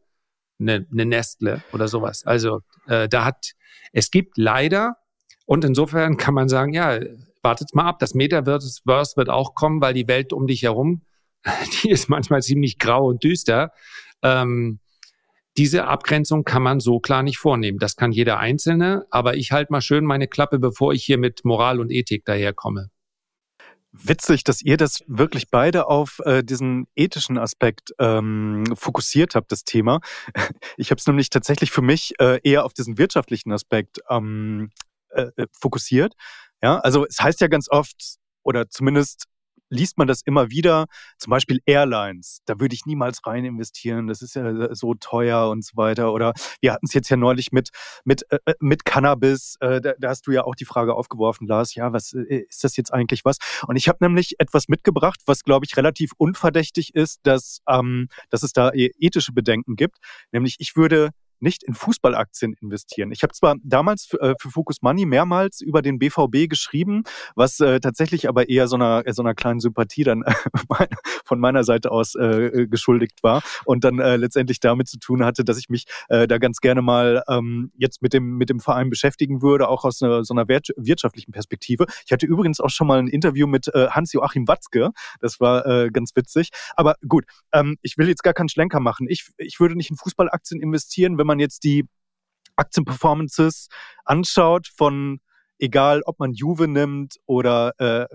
eine, eine Nestle oder sowas. Also äh, da hat, es gibt leider, und insofern kann man sagen, ja, wartet mal ab, das Metaverse wird auch kommen, weil die Welt um dich herum, *laughs* die ist manchmal ziemlich grau und düster. Ähm, diese Abgrenzung kann man so klar nicht vornehmen. Das kann jeder Einzelne, aber ich halte mal schön meine Klappe, bevor ich hier mit Moral und Ethik daherkomme. Witzig, dass ihr das wirklich beide auf äh, diesen ethischen Aspekt ähm, fokussiert habt, das Thema. *laughs* Ich habe es nämlich tatsächlich für mich äh, eher auf diesen wirtschaftlichen Aspekt ähm, äh, äh fokussiert. Ja, also es heißt ja ganz oft, oder zumindest liest man das immer wieder, zum Beispiel Airlines. Da würde ich niemals rein investieren. Das ist ja äh, so teuer und so weiter. Oder wir hatten es jetzt ja neulich mit, mit, äh, äh, mit Cannabis. Äh, da, da, hast du ja auch die Frage aufgeworfen, Lars. Ja, was äh, ist das jetzt eigentlich was? Und ich habe nämlich etwas mitgebracht, was, glaube ich, relativ unverdächtig ist, dass, ähm, dass es da e-, ethische Bedenken gibt. Nämlich, ich würde nicht in Fußballaktien investieren. Ich habe zwar damals für, äh, für, Focus Money mehrmals über den BVB geschrieben, was äh, tatsächlich aber eher so einer, so einer kleinen Sympathie dann *laughs* von meiner Seite aus äh, äh, geschuldigt war und dann äh, letztendlich damit zu tun hatte, dass ich mich äh, da ganz gerne mal ähm, jetzt mit dem, mit dem Verein beschäftigen würde, auch aus einer, so einer wirtschaftlichen Perspektive. Ich hatte übrigens auch schon mal ein Interview mit äh, Hans-Joachim Watzke, das war äh, ganz witzig. Aber gut, ähm, ich will jetzt gar keinen Schlenker machen. Ich, ich würde nicht in Fußballaktien investieren, wenn man jetzt die Aktienperformances anschaut von egal ob man Juve nimmt oder, äh,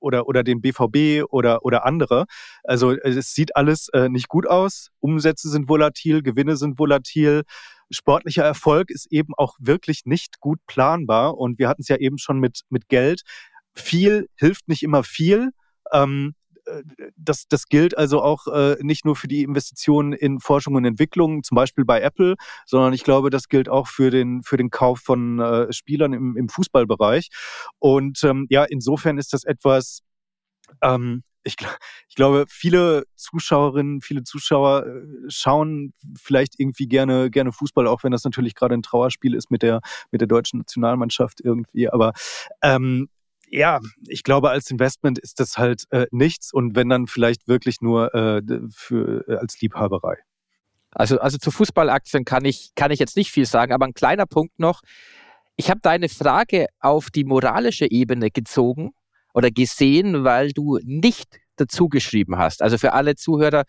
oder, oder den BVB oder, oder andere. Also es sieht alles äh, nicht gut aus. Umsätze sind volatil, Gewinne sind volatil. Sportlicher Erfolg ist eben auch wirklich nicht gut planbar. Und wir hatten es ja eben schon mit, mit Geld. Viel hilft nicht immer viel. Ähm, das, das gilt also auch äh, nicht nur für die Investitionen in Forschung und Entwicklung, zum Beispiel bei Apple, sondern ich glaube, das gilt auch für den, für den Kauf von äh, Spielern im, im Fußballbereich. Und ähm, ja, insofern ist das etwas, ähm, ich, ich, glaube, viele Zuschauerinnen, viele Zuschauer äh, schauen vielleicht irgendwie gerne, gerne Fußball, auch wenn das natürlich gerade ein Trauerspiel ist mit der, mit der deutschen Nationalmannschaft irgendwie. Aber ähm, ja, ich glaube, als Investment ist das halt äh, nichts und wenn dann vielleicht wirklich nur äh, für, äh, als Liebhaberei. Also, also zu Fußballaktien kann ich, kann ich jetzt nicht viel sagen, aber ein kleiner Punkt noch. Ich habe deine Frage auf die moralische Ebene gezogen oder gesehen, weil du nicht dazu geschrieben hast. Also für alle Zuhörer,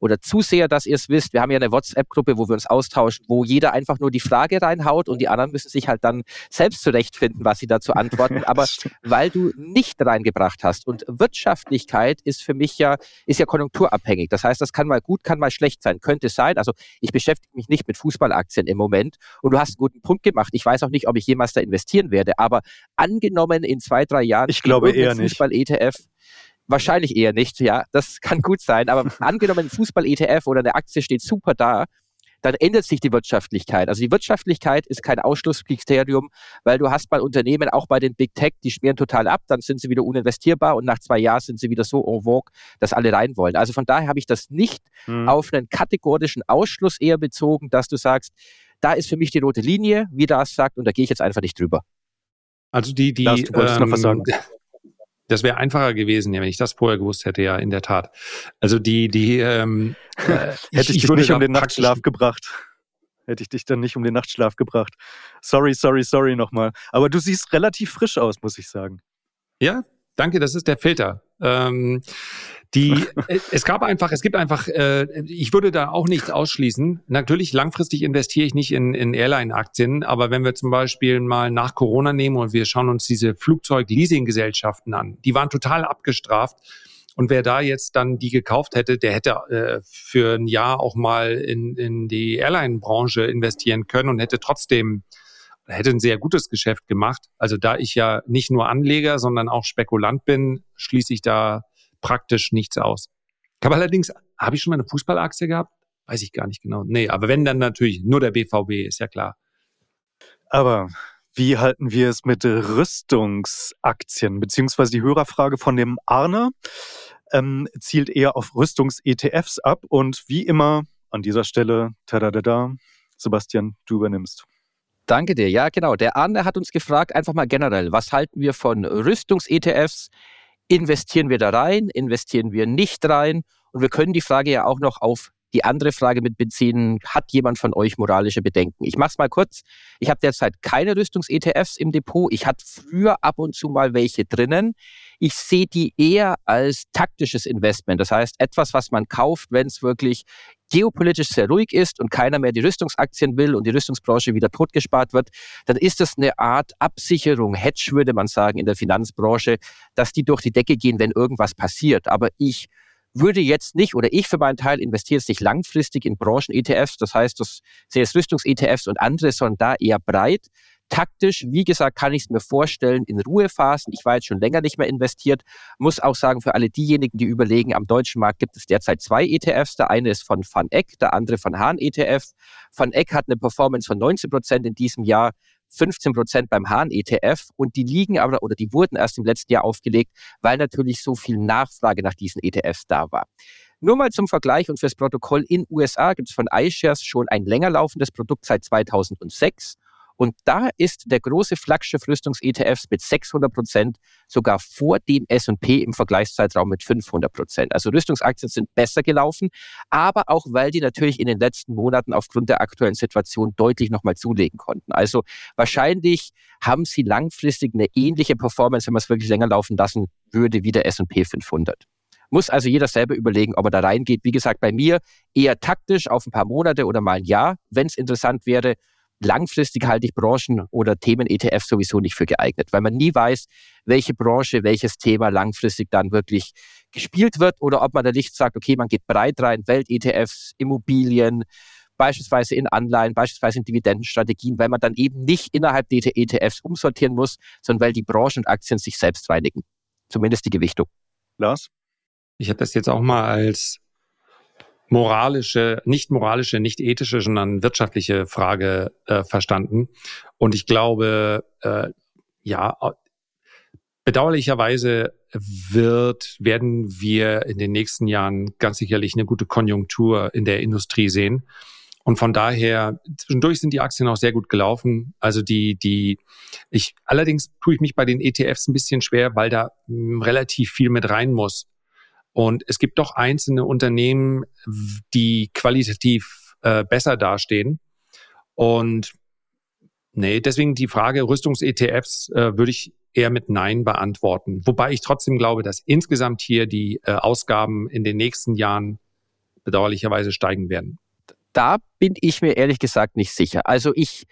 oder Zuseher, dass ihr es wisst. Wir haben ja eine WhatsApp-Gruppe, wo wir uns austauschen, wo jeder einfach nur die Frage reinhaut und die anderen müssen sich halt dann selbst zurechtfinden, was sie dazu antworten. *laughs* Aber weil du nicht reingebracht hast und Wirtschaftlichkeit ist für mich ja, ist ja konjunkturabhängig. Das heißt, das kann mal gut, kann mal schlecht sein. Könnte sein. Also ich beschäftige mich nicht mit Fußballaktien im Moment und du hast einen guten Punkt gemacht. Ich weiß auch nicht, ob ich jemals da investieren werde, aber angenommen in zwei, drei Jahren, ich glaube eher Fußball-ETF Wahrscheinlich eher nicht, ja. Das kann gut sein. Aber *laughs* angenommen, ein Fußball-ETF oder eine Aktie steht super da, dann ändert sich die Wirtschaftlichkeit. Also die Wirtschaftlichkeit ist kein Ausschlusskriterium, weil du hast bei Unternehmen, auch bei den Big Tech, die schmieren total ab, dann sind sie wieder uninvestierbar und nach zwei Jahren sind sie wieder so en vogue, dass alle rein wollen. Also von daher habe ich das nicht hm. auf einen kategorischen Ausschluss eher bezogen, dass du sagst, da ist für mich die rote Linie, wie das sagt, und da gehe ich jetzt einfach nicht drüber. Also die, die, Lars, du ähm, noch was sagen. Das wäre einfacher gewesen, wenn ich das vorher gewusst hätte, ja, in der Tat. Also die, die ähm, *laughs* äh, hätte ich, ich dich nicht um den Nachtschlaf gebracht. Hätte ich dich dann nicht um den Nachtschlaf gebracht. Sorry, sorry, sorry nochmal. Aber du siehst relativ frisch aus, muss ich sagen. Ja, danke, das ist der Filter. Ähm, die, *laughs* äh, es gab einfach, es gibt einfach, äh, ich würde da auch nichts ausschließen. Natürlich, langfristig investiere ich nicht in, in Airline-Aktien, aber wenn wir zum Beispiel mal nach Corona nehmen und wir schauen uns diese Flugzeug-Leasing-Gesellschaften an, die waren total abgestraft. Und wer da jetzt dann die gekauft hätte, der hätte äh, für ein Jahr auch mal in, in die Airline-Branche investieren können und hätte trotzdem hätte ein sehr gutes Geschäft gemacht. Also da ich ja nicht nur Anleger, sondern auch Spekulant bin, schließe ich da praktisch nichts aus. Ich habe allerdings, habe ich schon mal eine Fußballachse gehabt? Weiß ich gar nicht genau. Nee, aber wenn dann natürlich nur der BVB, ist ja klar. Aber wie halten wir es mit Rüstungsaktien? Beziehungsweise die Hörerfrage von dem Arne ähm, zielt eher auf Rüstungs-ETFs ab. Und wie immer an dieser Stelle, tada, Sebastian, du übernimmst. Danke dir. Ja, genau. Der Arne hat uns gefragt, einfach mal generell, was halten wir von Rüstungs-ETFs? Investieren wir da rein? Investieren wir nicht rein? Und wir können die Frage ja auch noch auf Die andere Frage mit Benzin, hat jemand von euch moralische Bedenken? Ich mache es mal kurz. Ich habe derzeit keine Rüstungs-ETFs im Depot. Ich hatte früher ab und zu mal welche drinnen. Ich sehe die eher als taktisches Investment. Das heißt, etwas, was man kauft, wenn es wirklich geopolitisch sehr ruhig ist und keiner mehr die Rüstungsaktien will und die Rüstungsbranche wieder totgespart wird, dann ist das eine Art Absicherung, Hedge würde man sagen in der Finanzbranche, dass die durch die Decke gehen, wenn irgendwas passiert. Aber ich würde jetzt nicht, oder ich für meinen Teil investiere jetzt nicht langfristig in Branchen-ETFs, das heißt, das sehe es Rüstungs-ETFs und andere, sondern da eher breit. Taktisch, wie gesagt, kann ich es mir vorstellen in Ruhephasen. Ich war jetzt schon länger nicht mehr investiert. Muss auch sagen, für alle diejenigen, die überlegen, am deutschen Markt gibt es derzeit zwei ETFs. Der eine ist von Van Eck, der andere von Hahn ETF. Van Eck hat eine Performance von 19 Prozent in diesem Jahr. 15 Prozent beim Hahn-ETF und die liegen aber oder die wurden erst im letzten Jahr aufgelegt, weil natürlich so viel Nachfrage nach diesen ETFs da war. Nur mal zum Vergleich und fürs Protokoll in USA gibt es von iShares schon ein länger laufendes Produkt seit 2006 und da ist der große Flaggschiff Rüstungs-ETFs mit 600 Prozent sogar vor dem S&P im Vergleichszeitraum mit 500 Prozent. Also Rüstungsaktien sind besser gelaufen, aber auch weil die natürlich in den letzten Monaten aufgrund der aktuellen Situation deutlich nochmal zulegen konnten. Also wahrscheinlich haben sie langfristig eine ähnliche Performance, wenn man es wirklich länger laufen lassen würde, wie der S&P 500. Muss also jeder selber überlegen, ob er da reingeht. Wie gesagt, bei mir eher taktisch auf ein paar Monate oder mal ein Jahr, wenn es interessant wäre langfristig halte ich Branchen oder Themen-ETF sowieso nicht für geeignet, weil man nie weiß, welche Branche, welches Thema langfristig dann wirklich gespielt wird oder ob man da nicht sagt, okay, man geht breit rein, Welt-ETFs, Immobilien, beispielsweise in Anleihen, beispielsweise in Dividendenstrategien, weil man dann eben nicht innerhalb der ETFs umsortieren muss, sondern weil die Branchen und Aktien sich selbst reinigen. Zumindest die Gewichtung. Lars? Ich habe das jetzt auch mal als moralische, nicht moralische, nicht ethische, sondern wirtschaftliche Frage äh, verstanden. Und ich glaube, äh, ja, bedauerlicherweise wird, werden wir in den nächsten Jahren ganz sicherlich eine gute Konjunktur in der Industrie sehen. Und von daher, zwischendurch sind die Aktien auch sehr gut gelaufen. Also die, die, ich, allerdings tue ich mich bei den ETFs ein bisschen schwer, weil da hm, relativ viel mit rein muss. Und es gibt doch einzelne Unternehmen, die qualitativ äh, besser dastehen. Und nee, deswegen die Frage Rüstungs-ETFs äh, würde ich eher mit Nein beantworten. Wobei ich trotzdem glaube, dass insgesamt hier die äh, Ausgaben in den nächsten Jahren bedauerlicherweise steigen werden. Da bin ich mir ehrlich gesagt nicht sicher. Also ich,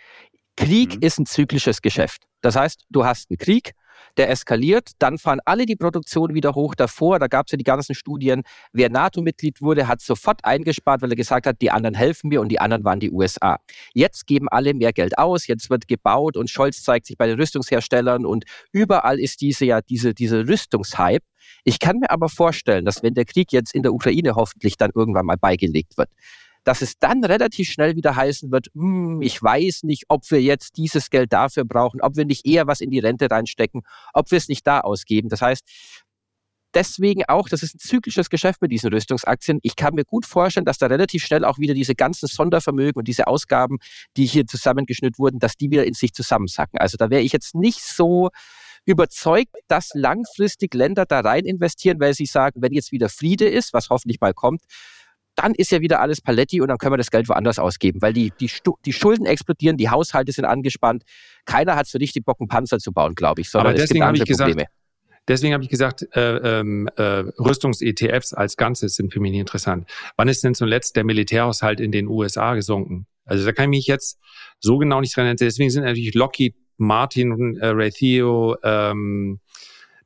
Krieg mhm. ist ein zyklisches Geschäft. Das heißt, du hast einen Krieg, der eskaliert, dann fahren alle die Produktion wieder hoch davor. Da gab es ja die ganzen Studien, wer NATO-Mitglied wurde, hat sofort eingespart, weil er gesagt hat, die anderen helfen mir und die anderen waren die USA. Jetzt geben alle mehr Geld aus, jetzt wird gebaut und Scholz zeigt sich bei den Rüstungsherstellern und überall ist diese ja diese, diese Rüstungshype. Ich kann mir aber vorstellen, dass wenn der Krieg jetzt in der Ukraine hoffentlich dann irgendwann mal beigelegt wird, dass es dann relativ schnell wieder heißen wird, hm, ich weiß nicht, ob wir jetzt dieses Geld dafür brauchen, ob wir nicht eher was in die Rente reinstecken, ob wir es nicht da ausgeben. Das heißt, deswegen auch, das ist ein zyklisches Geschäft mit diesen Rüstungsaktien. Ich kann mir gut vorstellen, dass da relativ schnell auch wieder diese ganzen Sondervermögen und diese Ausgaben, die hier zusammengeschnürt wurden, dass die wieder in sich zusammensacken. Also da wäre ich jetzt nicht so überzeugt, dass langfristig Länder da rein investieren, weil sie sagen, wenn jetzt wieder Friede ist, was hoffentlich mal kommt, dann ist ja wieder alles Paletti und dann können wir das Geld woanders ausgeben, weil die, die, die Schulden explodieren, die Haushalte sind angespannt. Keiner hat so richtig Bock, einen Panzer zu bauen, glaube ich, sondern Aber deswegen es gibt andere Probleme. Deswegen habe ich gesagt, äh, ähm, äh, Rüstungs-ETFs als Ganzes sind für mich nicht interessant. Wann ist denn zuletzt der Militärhaushalt in den USA gesunken? Also da kann ich mich jetzt so genau nicht dran erinnern. Deswegen sind natürlich Lockheed Martin, äh, Raytheon, ähm,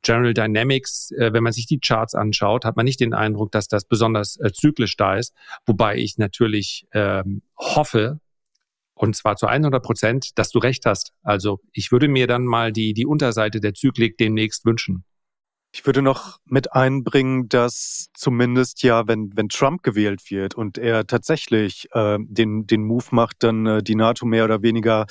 General Dynamics, äh, wenn man sich die Charts anschaut, hat man nicht den Eindruck, dass das besonders äh, zyklisch da ist. Wobei ich natürlich ähm, hoffe, und zwar zu 100 Prozent, dass du recht hast. Also ich würde mir dann mal die, die Unterseite der Zyklik demnächst wünschen. Ich würde noch mit einbringen, dass zumindest ja, wenn, wenn Trump gewählt wird und er tatsächlich äh, den, den Move macht, dann äh, die NATO mehr oder weniger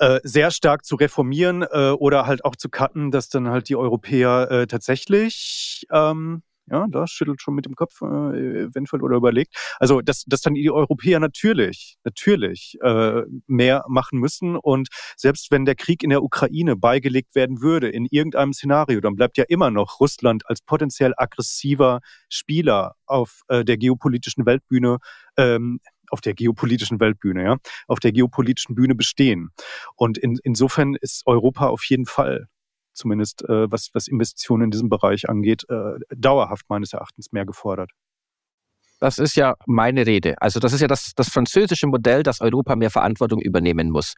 äh, sehr stark zu reformieren äh, oder halt auch zu cutten, dass dann halt die Europäer äh, tatsächlich ähm, Ja, da schüttelt schon mit dem Kopf äh, eventuell oder überlegt. Also, dass, dass dann die Europäer natürlich, natürlich äh, mehr machen müssen. Und selbst wenn der Krieg in der Ukraine beigelegt werden würde, in irgendeinem Szenario, dann bleibt ja immer noch Russland als potenziell aggressiver Spieler auf äh, der geopolitischen Weltbühne ähm, auf der geopolitischen Weltbühne, ja, auf der geopolitischen Bühne bestehen. Und in, insofern ist Europa auf jeden Fall zumindest äh, was, was Investitionen in diesem Bereich angeht, äh, dauerhaft meines Erachtens mehr gefordert. Das ist ja meine Rede. Also das ist ja das, das französische Modell, dass Europa mehr Verantwortung übernehmen muss.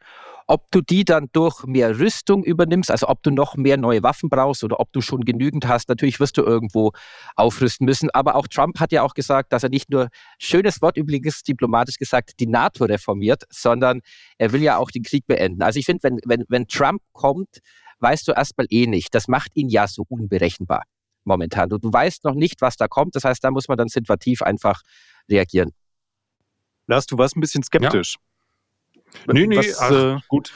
Ob du die dann durch mehr Rüstung übernimmst, also ob du noch mehr neue Waffen brauchst oder ob du schon genügend hast, natürlich wirst du irgendwo aufrüsten müssen. Aber auch Trump hat ja auch gesagt, dass er nicht nur, schönes Wort übrigens diplomatisch gesagt, die NATO reformiert, sondern er will ja auch den Krieg beenden. Also ich finde, wenn, wenn, wenn Trump kommt, weißt du erstmal eh nicht. Das macht ihn ja so unberechenbar momentan. Du, du weißt noch nicht, was da kommt. Das heißt, da muss man dann situativ einfach reagieren. Lars, du warst ein bisschen skeptisch. Ja. Nee, nee, was, ach, äh, gut.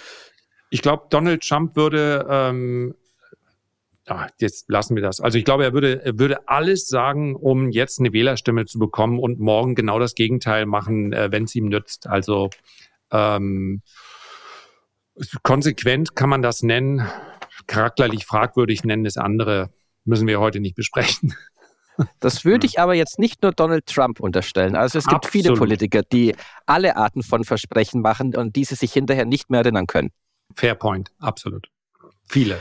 Ich glaube, Donald Trump würde, ähm, ja, jetzt lassen wir das. Also ich glaube, er würde, er würde alles sagen, um jetzt eine Wählerstimme zu bekommen und morgen genau das Gegenteil machen, äh, wenn es ihm nützt. Also ähm, konsequent kann man das nennen charakterlich fragwürdig nennen es andere, müssen wir heute nicht besprechen. *laughs* Das würde ich aber jetzt nicht nur Donald Trump unterstellen. Also es gibt Absolut. viele Politiker, die alle Arten von Versprechen machen und diese sich hinterher nicht mehr erinnern können. Fair point, absolut. Viele.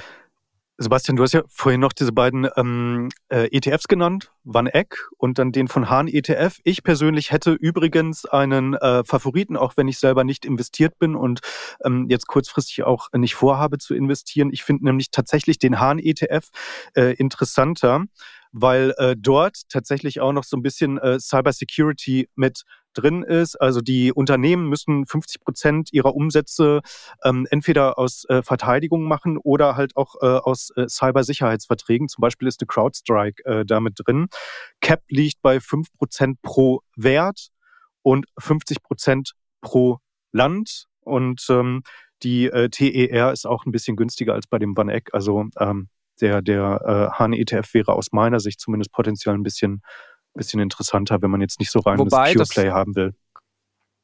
Sebastian, du hast ja vorhin noch diese beiden ähm, äh, ETFs genannt, Van Eck und dann den von Hahn ETF. Ich persönlich hätte übrigens einen äh, Favoriten, auch wenn ich selber nicht investiert bin und ähm, jetzt kurzfristig auch nicht vorhabe zu investieren. Ich finde nämlich tatsächlich den Hahn ETF äh, interessanter, weil äh, dort tatsächlich auch noch so ein bisschen äh, Cybersecurity mit drin ist. Also die Unternehmen müssen 50 Prozent ihrer Umsätze ähm, entweder aus äh, Verteidigung machen oder halt auch äh, aus äh, Cybersicherheitsverträgen. Zum Beispiel ist eine CrowdStrike äh, damit drin. Cap liegt bei 5 Prozent pro Wert und 50 Prozent pro Land. Und ähm, die äh, TER ist auch ein bisschen günstiger als bei dem Van Eck. Also ähm, der, der äh, HAN-ETF wäre aus meiner Sicht zumindest potenziell ein bisschen bisschen interessanter, wenn man jetzt nicht so rein Wobei, das Pure Play haben will.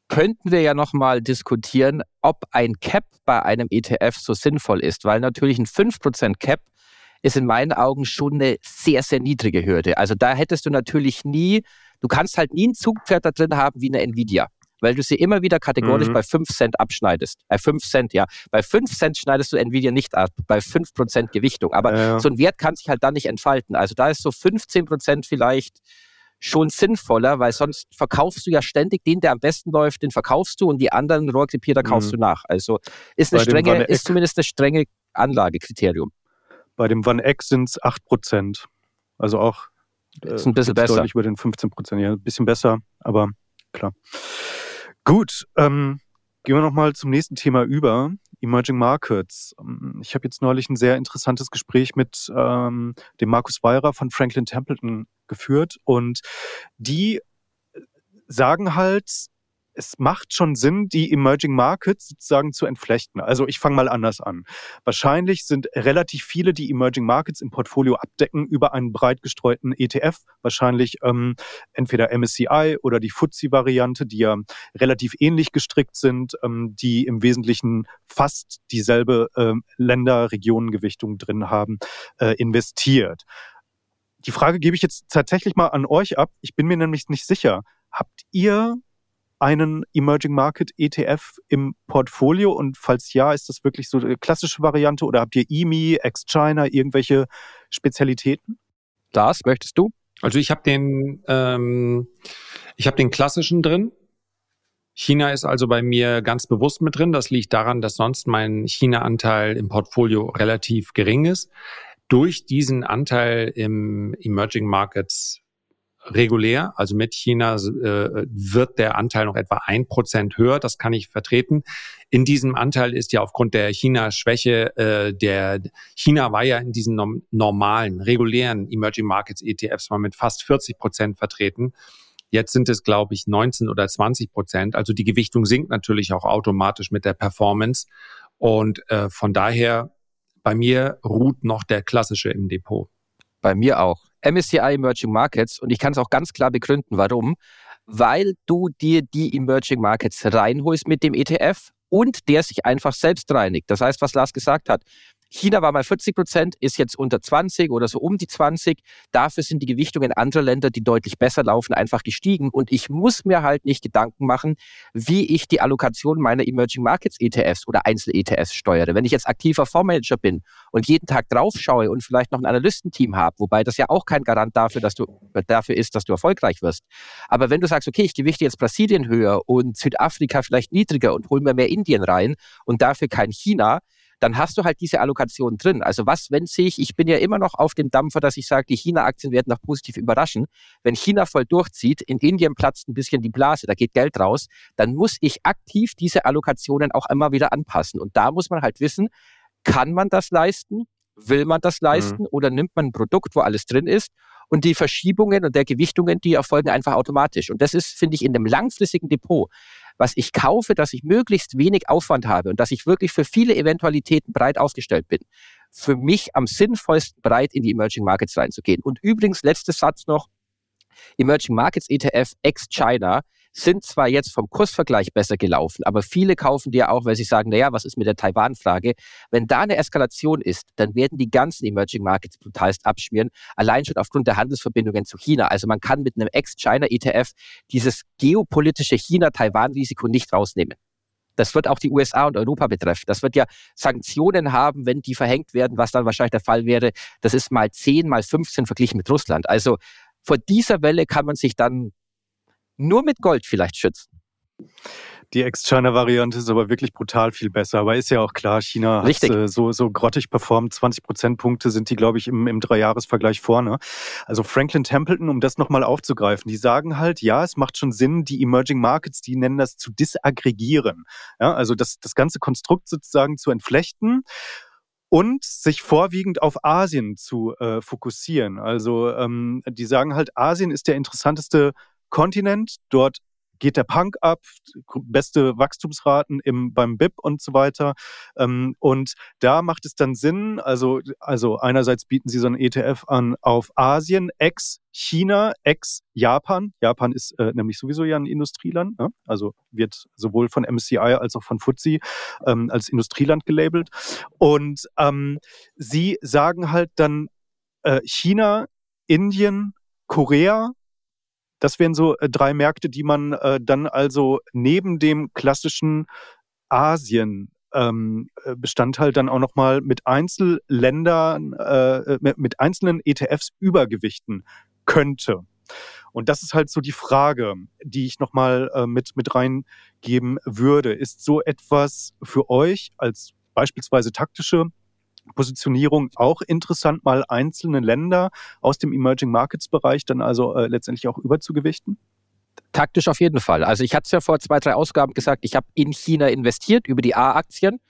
Könnten wir ja nochmal diskutieren, ob ein Cap bei einem ETF so sinnvoll ist, weil natürlich ein 5% Cap ist in meinen Augen schon eine sehr, sehr niedrige Hürde. Also da hättest du natürlich nie, du kannst halt nie ein Zugpferd da drin haben wie eine Nvidia, weil du sie immer wieder kategorisch mhm. bei 5 Cent abschneidest. Bei äh, 5 Cent, ja. Bei 5 Cent schneidest du Nvidia nicht ab, bei 5% Gewichtung. Aber ja. so ein Wert kann sich halt dann nicht entfalten. Also da ist so 15% vielleicht schon sinnvoller, weil sonst verkaufst du ja ständig den, der am besten läuft, den verkaufst du und die anderen Rohrkrepierer kaufst mhm. du nach. Also ist eine strenge, ist zumindest eine strenge Anlagekriterium. Bei dem Van Eck sind es 8 Prozent. Also auch äh, ist ein bisschen besser. Deutlich über den 15 Prozent. Ja, ein bisschen besser, aber klar. Gut, ähm, gehen wir nochmal zum nächsten Thema über. Emerging Markets. Ähm, ich habe jetzt neulich ein sehr interessantes Gespräch mit ähm, dem Markus Weirer von Franklin Templeton geführt und die sagen halt, es macht schon Sinn, die Emerging Markets sozusagen zu entflechten. Also ich fange mal anders an. Wahrscheinlich sind relativ viele, die Emerging Markets im Portfolio abdecken, über einen breit gestreuten ETF. Wahrscheinlich ähm, entweder MSCI oder die FTSE-Variante, die ja relativ ähnlich gestrickt sind, ähm, die im Wesentlichen fast dieselbe ähm, Länder-Regionengewichtung drin haben, äh, investiert. Die Frage gebe ich jetzt tatsächlich mal an euch ab. Ich bin mir nämlich nicht sicher. Habt ihr einen Emerging Market ETF im Portfolio? Und falls ja, ist das wirklich so eine klassische Variante oder habt ihr EMI, Ex-China, irgendwelche Spezialitäten? Das möchtest du? Also ich habe den, ähm, ich habe den klassischen drin. China ist also bei mir ganz bewusst mit drin. Das liegt daran, dass sonst mein China-Anteil im Portfolio relativ gering ist. Durch diesen Anteil im Emerging Markets regulär, also mit China äh, wird der Anteil noch etwa ein Prozent höher, das kann ich vertreten. In diesem Anteil ist ja aufgrund der China-Schwäche, äh, der China war ja in diesen normalen, regulären Emerging Markets ETFs mal mit fast 40 Prozent vertreten. Jetzt sind es, glaube ich, 19 oder 20 Prozent. Also die Gewichtung sinkt natürlich auch automatisch mit der Performance. Und äh, von daher, bei mir ruht noch der klassische im Depot. Bei mir auch. MSCI Emerging Markets und ich kann es auch ganz klar begründen, warum. Weil du dir die Emerging Markets reinholst mit dem ETF und der sich einfach selbst reinigt. Das heißt, was Lars gesagt hat, China war mal 40 Prozent, ist jetzt unter 20 oder so um die 20. Dafür sind die Gewichtungen anderer Länder, die deutlich besser laufen, einfach gestiegen. Und ich muss mir halt nicht Gedanken machen, wie ich die Allokation meiner Emerging Markets ETFs oder Einzel-ETFs steuere. Wenn ich jetzt aktiver Fondsmanager bin und jeden Tag drauf schaue und vielleicht noch ein Analystenteam habe, wobei das ja auch kein Garant dafür, dass du, dafür ist, dass du erfolgreich wirst. Aber wenn du sagst, okay, ich gewichte jetzt Brasilien höher und Südafrika vielleicht niedriger und hol mir mehr Indien rein und dafür kein China, dann hast du halt diese Allokation drin. Also was, wenn sich, ich bin ja immer noch auf dem Dampfer, dass ich sage, die China-Aktien werden noch positiv überraschen. Wenn China voll durchzieht, in Indien platzt ein bisschen die Blase, da geht Geld raus, dann muss ich aktiv diese Allokationen auch immer wieder anpassen. Und da muss man halt wissen, kann man das leisten? Will man das leisten? Mhm. Oder nimmt man ein Produkt, wo alles drin ist? Und die Verschiebungen und der Gewichtungen, die erfolgen einfach automatisch. Und das ist, finde ich, in einem langfristigen Depot was ich kaufe, dass ich möglichst wenig Aufwand habe und dass ich wirklich für viele Eventualitäten breit aufgestellt bin. Für mich am sinnvollsten breit in die Emerging Markets reinzugehen. Und übrigens, letzter Satz noch, Emerging Markets ETF ex-China sind zwar jetzt vom Kursvergleich besser gelaufen, aber viele kaufen die ja auch, weil sie sagen, naja, was ist mit der Taiwan-Frage? Wenn da eine Eskalation ist, dann werden die ganzen Emerging Markets brutalst abschmieren, allein schon aufgrund der Handelsverbindungen zu China. Also man kann mit einem Ex-China-ETF dieses geopolitische China-Taiwan-Risiko nicht rausnehmen. Das wird auch die USA und Europa betreffen. Das wird ja Sanktionen haben, wenn die verhängt werden, was dann wahrscheinlich der Fall wäre. Das ist mal 10, mal 15 verglichen mit Russland. Also vor dieser Welle kann man sich dann nur mit Gold vielleicht schützen. Die Ex-China-Variante ist aber wirklich brutal viel besser. Aber ist ja auch klar, China hat äh, so, so grottig performt. 20 Prozentpunkte sind die, glaube ich, im, im Dreijahresvergleich vorne. Also Franklin Templeton, um das nochmal aufzugreifen, die sagen halt, ja, es macht schon Sinn, die Emerging Markets, die nennen das zu disaggregieren. Ja, also das, das ganze Konstrukt sozusagen zu entflechten und sich vorwiegend auf Asien zu äh, fokussieren. Also ähm, die sagen halt, Asien ist der interessanteste Kontinent. Dort geht der Punk ab, beste Wachstumsraten im, beim BIP und so weiter. Ähm, und da macht es dann Sinn, also, also einerseits bieten sie so einen ETF an auf Asien, ex-China, ex-Japan. Japan ist äh, nämlich sowieso ja ein Industrieland, ne? also wird sowohl von MSCI als auch von FTSE ähm, als Industrieland gelabelt. Und ähm, sie sagen halt dann äh, China, Indien, Korea das wären so äh, drei Märkte, die man äh, dann also neben dem klassischen Asien ähm, äh, Bestandteil dann auch nochmal mit Einzelländern, äh, mit einzelnen ETFs übergewichten könnte. Und das ist halt so die Frage, die ich nochmal äh, mit, mit reingeben würde. Ist so etwas für euch als beispielsweise taktische Positionierung auch interessant, mal einzelne Länder aus dem Emerging Markets Bereich dann also äh, letztendlich auch überzugewichten? Taktisch auf jeden Fall. Also ich hatte es ja vor zwei, drei Ausgaben gesagt, ich habe in China investiert über die A-Aktien.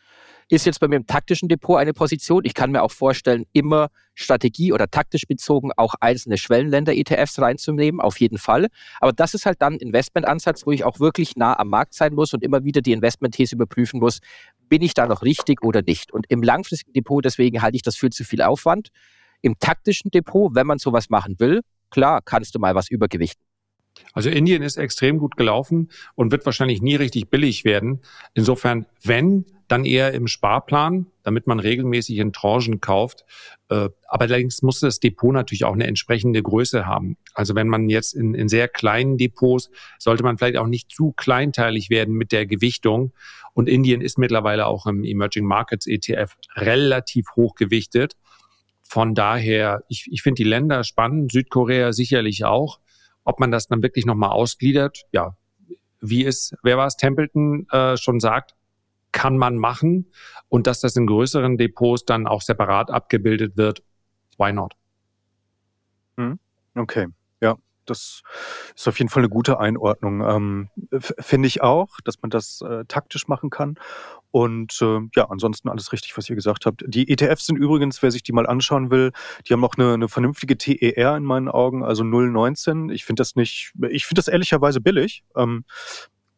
Ist jetzt bei mir im taktischen Depot eine Position. Ich kann mir auch vorstellen, immer Strategie oder taktisch bezogen auch einzelne Schwellenländer-ETFs reinzunehmen, auf jeden Fall. Aber das ist halt dann ein Investmentansatz, wo ich auch wirklich nah am Markt sein muss und immer wieder die Investmentthese überprüfen muss, bin ich da noch richtig oder nicht? Und im langfristigen Depot, deswegen halte ich das für zu viel Aufwand. Im taktischen Depot, wenn man sowas machen will, klar, kannst du mal was übergewichten. Also Indien ist extrem gut gelaufen und wird wahrscheinlich nie richtig billig werden. Insofern, wenn, dann eher im Sparplan, damit man regelmäßig in Tranchen kauft. Äh, aber allerdings muss das Depot natürlich auch eine entsprechende Größe haben. Also wenn man jetzt in, in sehr kleinen Depots, sollte man vielleicht auch nicht zu kleinteilig werden mit der Gewichtung. Und Indien ist mittlerweile auch im Emerging Markets ETF relativ hoch gewichtet. Von daher, ich, ich finde die Länder spannend, Südkorea sicherlich auch. Ob man das dann wirklich nochmal ausgliedert, ja, wie es, wer war es, Templeton äh, schon sagt, kann man machen. Und dass das in größeren Depots dann auch separat abgebildet wird, why not? Hm, okay, ja das ist auf jeden Fall eine gute Einordnung. Ähm, Finde ich auch, dass man das äh, taktisch machen kann. Und äh, ja, ansonsten alles richtig, was ihr gesagt habt. Die ETFs sind übrigens, wer sich die mal anschauen will, die haben auch eine, eine vernünftige TER in meinen Augen, also 0,19. Ich finde das nicht, ich finde das ehrlicherweise billig. Ähm,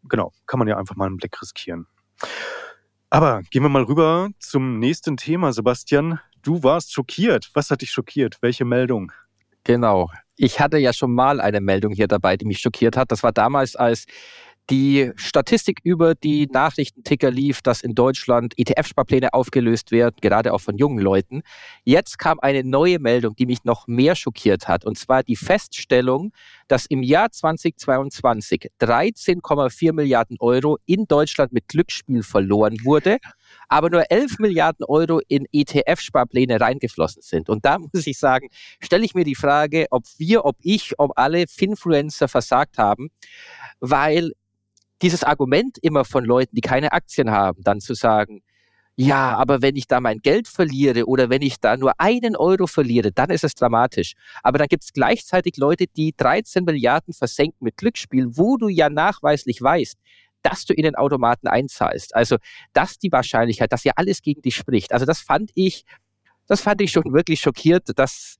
genau, kann man ja einfach mal einen Blick riskieren. Aber gehen wir mal rüber zum nächsten Thema, Sebastian. Du warst schockiert. Was hat dich schockiert? Welche Meldung? Genau. Ich hatte ja schon mal eine Meldung hier dabei, die mich schockiert hat. Das war damals, als die Statistik über die Nachrichtenticker lief, dass in Deutschland ETF-Sparpläne aufgelöst werden, gerade auch von jungen Leuten. Jetzt kam eine neue Meldung, die mich noch mehr schockiert hat, und zwar die Feststellung, dass im Jahr 2022 13,4 Milliarden Euro in Deutschland mit Glücksspiel verloren wurde aber nur 11 Milliarden Euro in ETF-Sparpläne reingeflossen sind. Und da *laughs* muss ich sagen, stelle ich mir die Frage, ob wir, ob ich, ob alle Finfluencer versagt haben, weil dieses Argument immer von Leuten, die keine Aktien haben, dann zu sagen, ja, aber wenn ich da mein Geld verliere oder wenn ich da nur einen Euro verliere, dann ist es dramatisch. Aber dann gibt es gleichzeitig Leute, die 13 Milliarden versenken mit Glücksspiel, wo du ja nachweislich weißt, dass du in den Automaten einzahlst. Also, dass die Wahrscheinlichkeit, dass ja alles gegen dich spricht. Also, das fand ich, das fand ich schon wirklich schockiert, dass,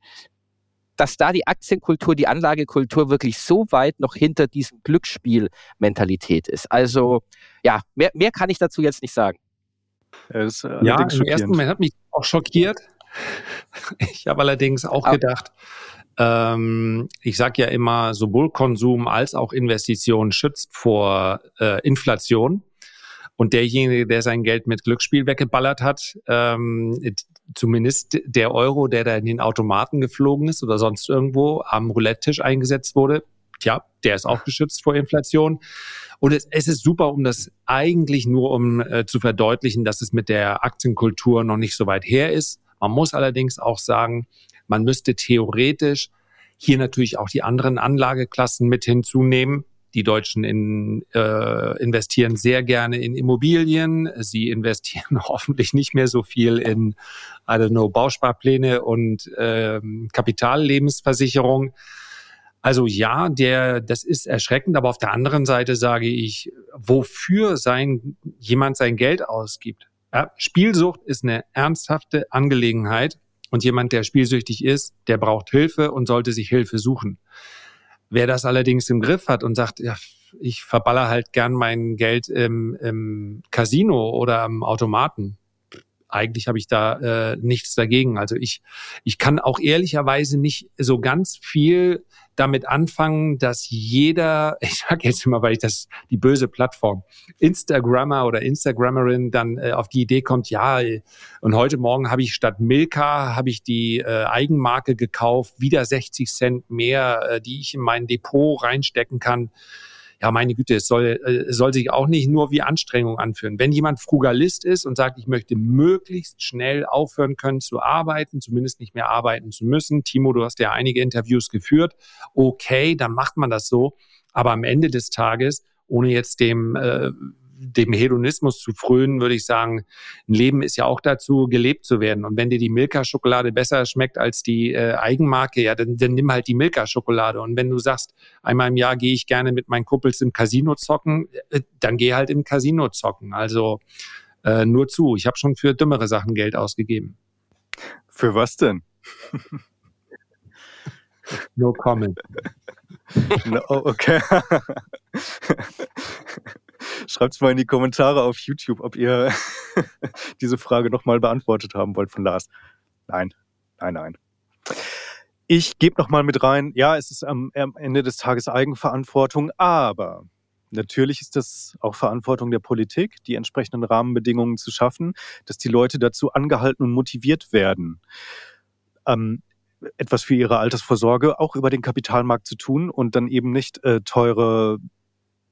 dass da die Aktienkultur, die Anlagekultur wirklich so weit noch hinter diesem Glücksspiel-Mentalität ist. Also ja, mehr, mehr kann ich dazu jetzt nicht sagen. Ist, äh, ja, im ersten Moment hat mich auch schockiert. Ich habe allerdings auch gedacht, ähm, ich sage ja immer, sowohl Konsum als auch Investition schützt vor äh, Inflation. Und derjenige, der sein Geld mit Glücksspiel weggeballert hat, ähm, zumindest der Euro, der da in den Automaten geflogen ist oder sonst irgendwo am Roulette-Tisch eingesetzt wurde, tja, der ist auch geschützt vor Inflation. Und es, es ist super, um das eigentlich nur um äh, zu verdeutlichen, dass es mit der Aktienkultur noch nicht so weit her ist. Man muss allerdings auch sagen, man müsste theoretisch hier natürlich auch die anderen Anlageklassen mit hinzunehmen. Die Deutschen in, äh, investieren sehr gerne in Immobilien. Sie investieren *laughs* hoffentlich nicht mehr so viel in, I don't know, Bausparpläne und ähm, Kapitallebensversicherung. Also ja, der, das ist erschreckend, aber auf der anderen Seite sage ich, wofür sein, jemand sein Geld ausgibt. Ja, Spielsucht ist eine ernsthafte Angelegenheit und jemand, der spielsüchtig ist, der braucht Hilfe und sollte sich Hilfe suchen. Wer das allerdings im Griff hat und sagt, ja, ich verballer halt gern mein Geld im, im Casino oder am Automaten, eigentlich habe ich da äh, nichts dagegen. Also ich, ich kann auch ehrlicherweise nicht so ganz viel damit anfangen, dass jeder, *laughs* ich sage jetzt immer, weil ich das die böse Plattform, Instagrammer oder Instagrammerin dann äh, auf die Idee kommt, ja, und heute Morgen habe ich statt Milka habe ich die äh, Eigenmarke gekauft, wieder 60 Cent mehr, äh, die ich in mein Depot reinstecken kann ja, meine Güte, es soll, äh, es soll sich auch nicht nur wie Anstrengung anführen. Wenn jemand Frugalist ist und sagt, ich möchte möglichst schnell aufhören können zu arbeiten, zumindest nicht mehr arbeiten zu müssen, Timo, du hast ja einige Interviews geführt, okay, dann macht man das so. Aber am Ende des Tages, ohne jetzt dem äh, dem Hedonismus zu frönen, würde ich sagen, ein Leben ist ja auch dazu, gelebt zu werden. Und wenn dir die Milka-Schokolade besser schmeckt als die äh, Eigenmarke, ja, dann, dann nimm halt die Milka-Schokolade. Und wenn du sagst, einmal im Jahr gehe ich gerne mit meinen Kumpels im Casino zocken, äh, dann geh halt im Casino zocken. Also äh, nur zu. Ich habe schon für dümmere Sachen Geld ausgegeben. Für was denn? no comment. *laughs* no, okay. *laughs* Schreibt mal in die Kommentare auf YouTube, ob ihr *laughs* diese Frage nochmal beantwortet haben wollt von Lars. Nein, nein, nein. Ich gebe nochmal mit rein, ja, es ist am, am Ende des Tages Eigenverantwortung, aber Natürlich ist das auch Verantwortung der Politik, die entsprechenden Rahmenbedingungen zu schaffen, dass die Leute dazu angehalten und motiviert werden, ähm, etwas für ihre Altersvorsorge auch über den Kapitalmarkt zu tun und dann eben nicht äh, teure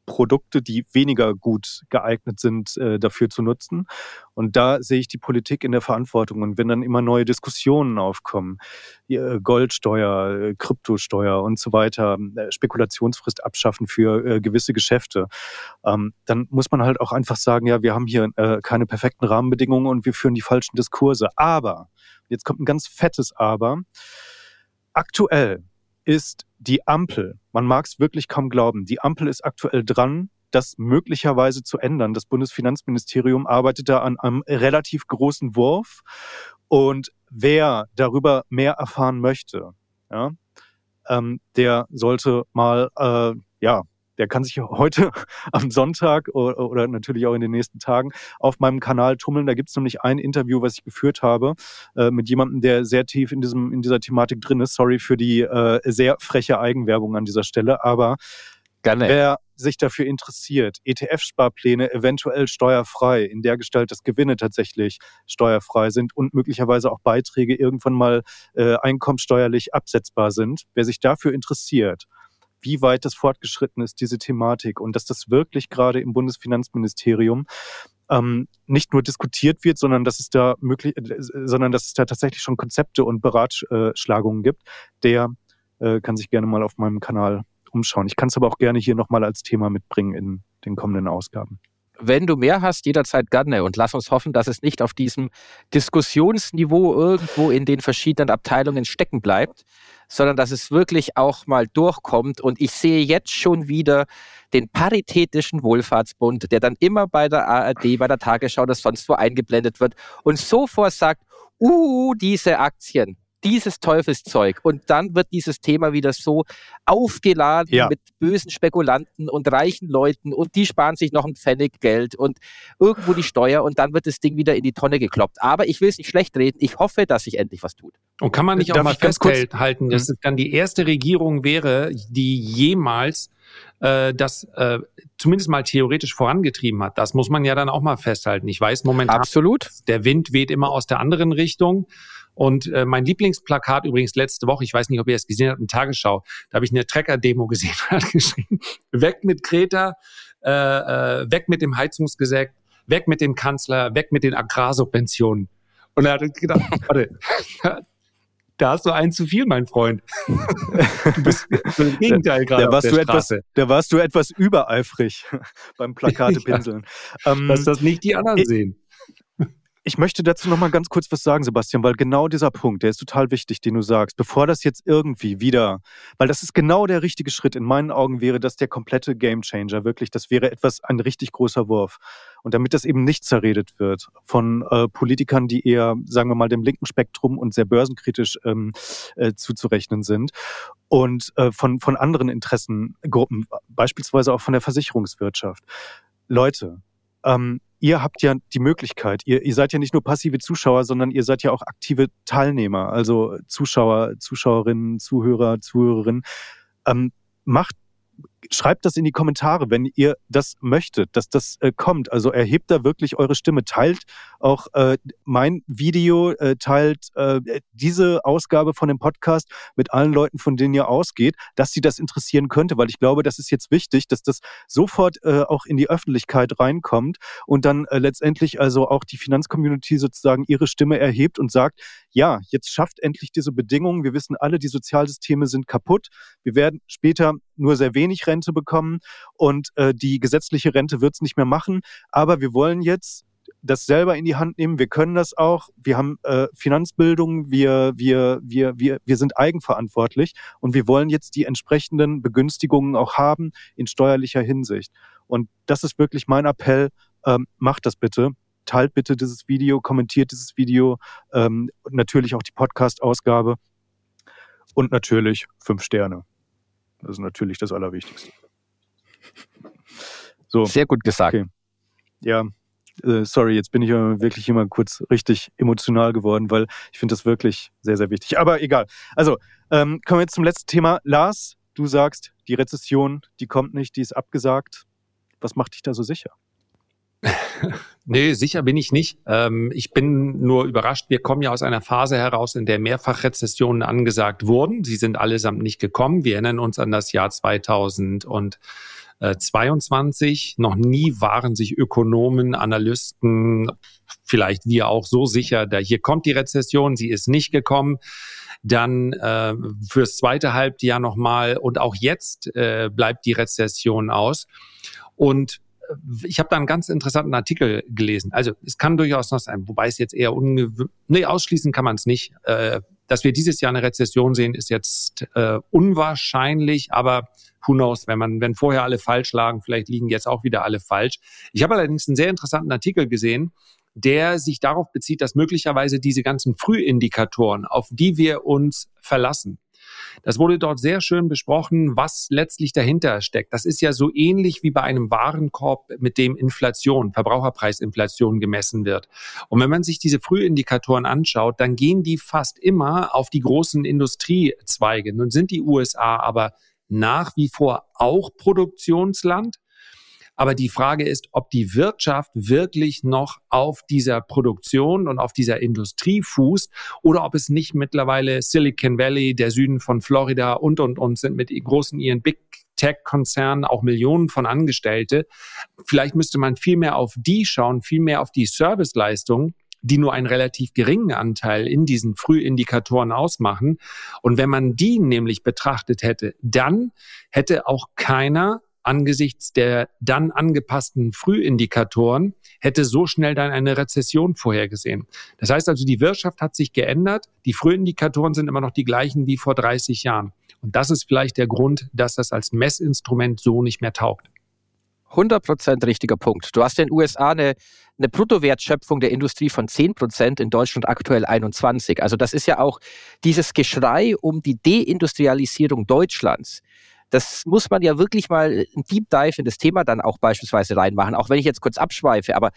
Produkte, die weniger gut geeignet sind, äh, dafür zu nutzen. Und da sehe ich die Politik in der Verantwortung. Und wenn dann immer neue Diskussionen aufkommen, äh, Goldsteuer, äh, Kryptosteuer und so weiter, Spekulationsfrist abschaffen für gewisse Geschäfte, ähm, dann muss man halt auch einfach sagen, ja, wir haben hier keine perfekten Rahmenbedingungen und wir führen die falschen Diskurse. Aber, jetzt kommt ein ganz fettes Aber, aktuell ist die Ampel, man mag es wirklich kaum glauben, die Ampel ist aktuell dran, das möglicherweise zu ändern. Das Bundesfinanzministerium arbeitet da an einem relativ großen Wurf. Und wer darüber mehr erfahren möchte, ja, ähm, der sollte mal äh, ja, der kann sich heute *laughs* am Sonntag oder, oder, natürlich auch in den nächsten Tagen auf meinem Kanal tummeln. Da gibt es nämlich ein Interview, was ich geführt habe äh, mit jemandem, der sehr tief in, diesem, in dieser Thematik drin ist. Sorry für die äh, sehr freche Eigenwerbung an dieser Stelle, aber wer sich dafür interessiert, ETF-Sparpläne eventuell steuerfrei, in der Gestalt, dass Gewinne tatsächlich steuerfrei sind und möglicherweise auch Beiträge irgendwann mal äh, einkommenssteuerlich absetzbar sind. Wer sich dafür interessiert, wie weit das fortgeschritten ist, diese Thematik und dass das wirklich gerade im Bundesfinanzministerium ähm, nicht nur diskutiert wird, sondern dass es da möglich, äh, sondern dass es da tatsächlich schon Konzepte und Beratschlagungen gibt, der äh, kann sich gerne mal auf meinem Kanal umschauen. Ich kann es aber auch gerne hier nochmal als Thema mitbringen in den kommenden Ausgaben. Wenn du mehr hast, jederzeit gerne und lass uns hoffen, dass es nicht auf diesem Diskussionsniveau irgendwo in den verschiedenen Abteilungen stecken bleibt, sondern dass es wirklich auch mal durchkommt. Und ich sehe jetzt schon wieder den Paritätischen Wohlfahrtsbund, der dann immer bei der ARD, bei der Tagesschau oder sonst wo eingeblendet wird und sofort sagt, uh, diese Aktien, dieses Teufelszeug. Und dann wird dieses Thema wieder so aufgeladen ja. mit bösen Spekulanten und reichen Leuten und die sparen sich noch ein Pfennig Geld und irgendwo die Steuer und dann wird das Ding wieder in die Tonne gekloppt. Aber ich will es nicht schlecht reden. Ich hoffe, dass sich endlich was tut. Und kann man nicht Darf auch mal festhalten, dass mhm. es dann die erste Regierung wäre, die jemals äh, das äh, zumindest mal theoretisch vorangetrieben hat. Das muss man ja dann auch mal festhalten. Ich weiß momentan, Absolut. der Wind weht immer aus der anderen Richtung. Und äh, mein Lieblingsplakat übrigens letzte Woche, ich weiß nicht, ob ihr es gesehen habt, in Tagesschau, da habe ich eine Trecker-Demo *laughs* gesehen, hat geschrieben, weg mit Kreta, äh, äh, weg mit dem Heizungsgesetz, weg mit dem Kanzler, weg mit den Agrarsubventionen. Und er hat gedacht, *laughs* warte, da hast du einen zu viel, mein Freund. *laughs* Du bist im Gegenteil gerade da, warst du Straße. Etwas, da warst du etwas übereifrig beim Plakatepinseln. ja, ähm, dass das nicht die anderen sehen. Ich möchte dazu noch mal ganz kurz was sagen, Sebastian, weil genau dieser Punkt, der ist total wichtig, den du sagst. Bevor das jetzt irgendwie wieder, weil das ist genau der richtige Schritt. In meinen Augen wäre das der komplette Gamechanger, wirklich. Das wäre etwas, ein richtig großer Wurf. Und damit das eben nicht zerredet wird von äh, Politikern, die eher, sagen wir mal, dem linken Spektrum und sehr börsenkritisch ähm, äh, zuzurechnen sind und äh, von, von anderen Interessengruppen, beispielsweise auch von der Versicherungswirtschaft. Leute, ähm, ihr habt ja die Möglichkeit, ihr, ihr seid ja nicht nur passive Zuschauer, sondern ihr seid ja auch aktive Teilnehmer, also Zuschauer, Zuschauerinnen, Zuhörer, Zuhörerinnen. Ähm, macht schreibt das in die Kommentare, wenn ihr das möchtet, dass das äh, kommt. Also erhebt da wirklich eure Stimme, teilt auch äh, mein Video, äh, teilt äh, diese Ausgabe von dem Podcast mit allen Leuten, von denen ihr ausgeht, dass sie das interessieren könnte, weil ich glaube, das ist jetzt wichtig, dass das sofort äh, auch in die Öffentlichkeit reinkommt und dann äh, letztendlich also auch die Finanzcommunity sozusagen ihre Stimme erhebt und sagt, ja, jetzt schafft endlich diese Bedingungen. Wir wissen alle, die Sozialsysteme sind kaputt. Wir werden später nur sehr wenig Rente bekommen und äh, die gesetzliche Rente wird es nicht mehr machen. Aber wir wollen jetzt das selber in die Hand nehmen. Wir können das auch. Wir haben äh, Finanzbildung. Wir, wir, wir, wir, wir sind eigenverantwortlich und wir wollen jetzt die entsprechenden Begünstigungen auch haben in steuerlicher Hinsicht. Und das ist wirklich mein Appell. Ähm, macht das bitte. Teilt bitte dieses Video, kommentiert dieses Video, ähm, natürlich auch die Podcast-Ausgabe und natürlich fünf Sterne. Das ist natürlich das Allerwichtigste. *laughs* So. Sehr gut gesagt. Okay. Ja, äh, sorry, jetzt bin ich wirklich immer kurz richtig emotional geworden, weil ich finde das wirklich sehr, sehr wichtig. Aber egal. Also, ähm, kommen wir jetzt zum letzten Thema. Lars, du sagst, die Rezession, die kommt nicht, die ist abgesagt. Was macht dich da so sicher? *laughs* nee, sicher bin ich nicht. Ähm, ich bin nur überrascht. Wir kommen ja aus einer Phase heraus, in der Mehrfachrezessionen angesagt wurden. Sie sind allesamt nicht gekommen. Wir erinnern uns an das Jahr 2022. Noch nie waren sich Ökonomen, Analysten, vielleicht wir auch so sicher, da hier kommt die Rezession, sie ist nicht gekommen dann äh, fürs zweite Halbjahr nochmal und auch jetzt äh, bleibt die Rezession aus. Und ich habe da einen ganz interessanten Artikel gelesen. Also es kann durchaus noch sein, wobei es jetzt eher ungewöhnlich, nee, ausschließen kann man es nicht. Äh, dass wir dieses Jahr eine Rezession sehen, ist jetzt äh, unwahrscheinlich, aber who knows, wenn man, wenn vorher alle falsch lagen, vielleicht liegen jetzt auch wieder alle falsch. Ich habe allerdings einen sehr interessanten Artikel gesehen, der sich darauf bezieht, dass möglicherweise diese ganzen Frühindikatoren, auf die wir uns verlassen, Das wurde dort sehr schön besprochen, was letztlich dahinter steckt. Das ist ja so ähnlich wie bei einem Warenkorb, mit dem Inflation, Verbraucherpreisinflation gemessen wird. Und wenn man sich diese Frühindikatoren anschaut, dann gehen die fast immer auf die großen Industriezweige. Nun sind die USA aber nach wie vor auch Produktionsland. Aber die Frage ist, ob die Wirtschaft wirklich noch auf dieser Produktion und auf dieser Industrie fußt oder ob es nicht mittlerweile Silicon Valley, der Süden von Florida und, und, und sind mit großen ihren Big Tech-Konzernen auch Millionen von Angestellte. Vielleicht müsste man viel mehr auf die schauen, viel mehr auf die Serviceleistungen die nur einen relativ geringen Anteil in diesen Frühindikatoren ausmachen. Und wenn man die nämlich betrachtet hätte, dann hätte auch keiner angesichts der dann angepassten Frühindikatoren hätte so schnell dann eine Rezession vorhergesehen. Das heißt also, die Wirtschaft hat sich geändert, die Frühindikatoren sind immer noch die gleichen wie vor 30 Jahren. Und das ist vielleicht der Grund, dass das als Messinstrument so nicht mehr taugt. 100% richtiger Punkt. Du hast in den USA eine, eine Bruttowertschöpfung der Industrie von 10%, in Deutschland aktuell 21%. Also das ist ja auch dieses Geschrei um die Deindustrialisierung Deutschlands das muss man ja wirklich mal ein Deep Dive in das Thema dann auch beispielsweise reinmachen, auch wenn ich jetzt kurz abschweife, aber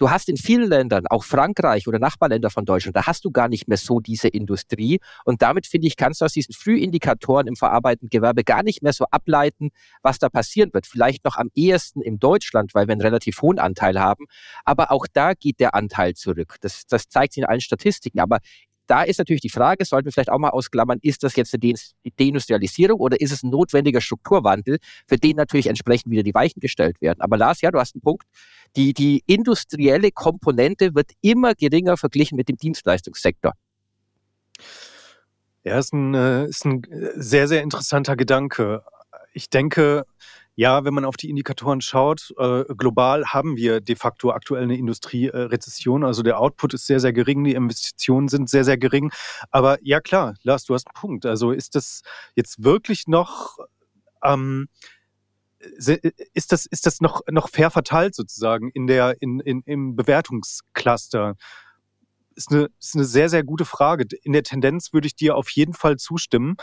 Du hast in vielen Ländern, auch Frankreich oder Nachbarländer von Deutschland, da hast du gar nicht mehr so diese Industrie. Und damit, finde ich, kannst du aus diesen Frühindikatoren im verarbeitenden Gewerbe gar nicht mehr so ableiten, was da passieren wird. Vielleicht noch am ehesten in Deutschland, weil wir einen relativ hohen Anteil haben. Aber auch da geht der Anteil zurück. Das, das zeigt sich in allen Statistiken. Aber da ist natürlich die Frage, sollten wir vielleicht auch mal ausklammern, ist das jetzt eine Deindustrialisierung oder ist es ein notwendiger Strukturwandel, für den natürlich entsprechend wieder die Weichen gestellt werden. Aber Lars, ja, du hast einen Punkt. Die, die industrielle Komponente wird immer geringer verglichen mit dem Dienstleistungssektor. Ja, ist ein, äh, ist ein sehr, sehr interessanter Gedanke. Ich denke, ja, wenn man auf die Indikatoren schaut, äh, global haben wir de facto aktuell eine Industrierezession. Also der Output ist sehr, sehr gering, die Investitionen sind sehr, sehr gering. Aber ja klar, Lars, du hast einen Punkt. Also ist das jetzt wirklich noch ähm, ist das, ist das noch, noch fair verteilt sozusagen in der, in, in, im Bewertungscluster? Ist eine, ist eine sehr, sehr gute Frage. In der Tendenz würde ich dir auf jeden Fall zustimmen.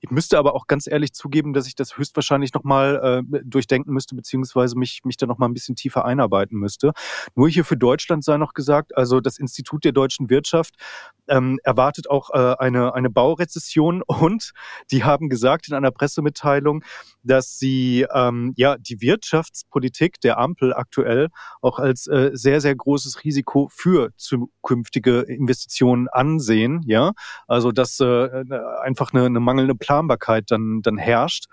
Ich müsste aber auch ganz ehrlich zugeben, dass ich das höchstwahrscheinlich nochmal äh, durchdenken müsste, beziehungsweise mich, mich da nochmal ein bisschen tiefer einarbeiten müsste. Nur hier für Deutschland sei noch gesagt, also das Institut der deutschen Wirtschaft ähm, erwartet auch äh, eine, eine Baurezession *laughs* und die haben gesagt in einer Pressemitteilung, dass sie ähm, ja die Wirtschaftspolitik der Ampel aktuell auch als äh, sehr, sehr großes Risiko für zukünftige Investitionen ansehen. Ja, also dass äh, einfach eine, eine mangelnde Planbarkeit dann, dann herrscht.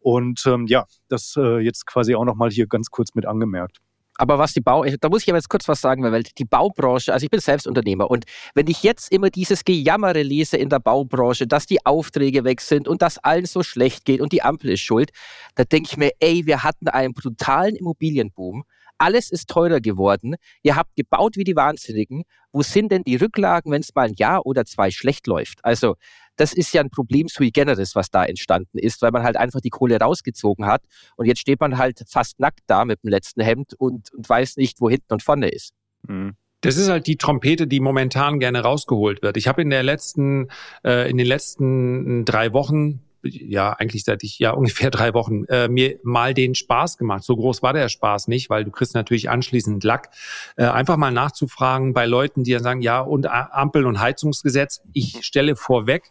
Und ähm, ja, das äh, jetzt quasi auch nochmal hier ganz kurz mit angemerkt. Aber was die Bau, da muss ich aber jetzt kurz was sagen, weil die Baubranche, also ich bin selbst Unternehmer und wenn ich jetzt immer dieses Gejammere lese in der Baubranche, dass die Aufträge weg sind und dass allen so schlecht geht und die Ampel ist schuld, da denke ich mir, ey, wir hatten einen brutalen Immobilienboom. Alles ist teurer geworden. Ihr habt gebaut wie die Wahnsinnigen. Wo sind denn die Rücklagen, wenn es mal ein Jahr oder zwei schlecht läuft? Also das ist ja ein Problem sui generis, was da entstanden ist, weil man halt einfach die Kohle rausgezogen hat und jetzt steht man halt fast nackt da mit dem letzten Hemd und, und weiß nicht, wo hinten und vorne ist. Mhm. Das ist halt die Trompete, die momentan gerne rausgeholt wird. Ich habe in der letzten, äh, in den letzten drei Wochen, ja eigentlich seit ich ja ungefähr drei Wochen äh, mir mal den Spaß gemacht. So groß war der Spaß nicht, weil du kriegst natürlich anschließend Lack. Äh, einfach mal nachzufragen bei Leuten, die dann sagen, ja und Ampel und Heizungsgesetz. Ich stelle vorweg,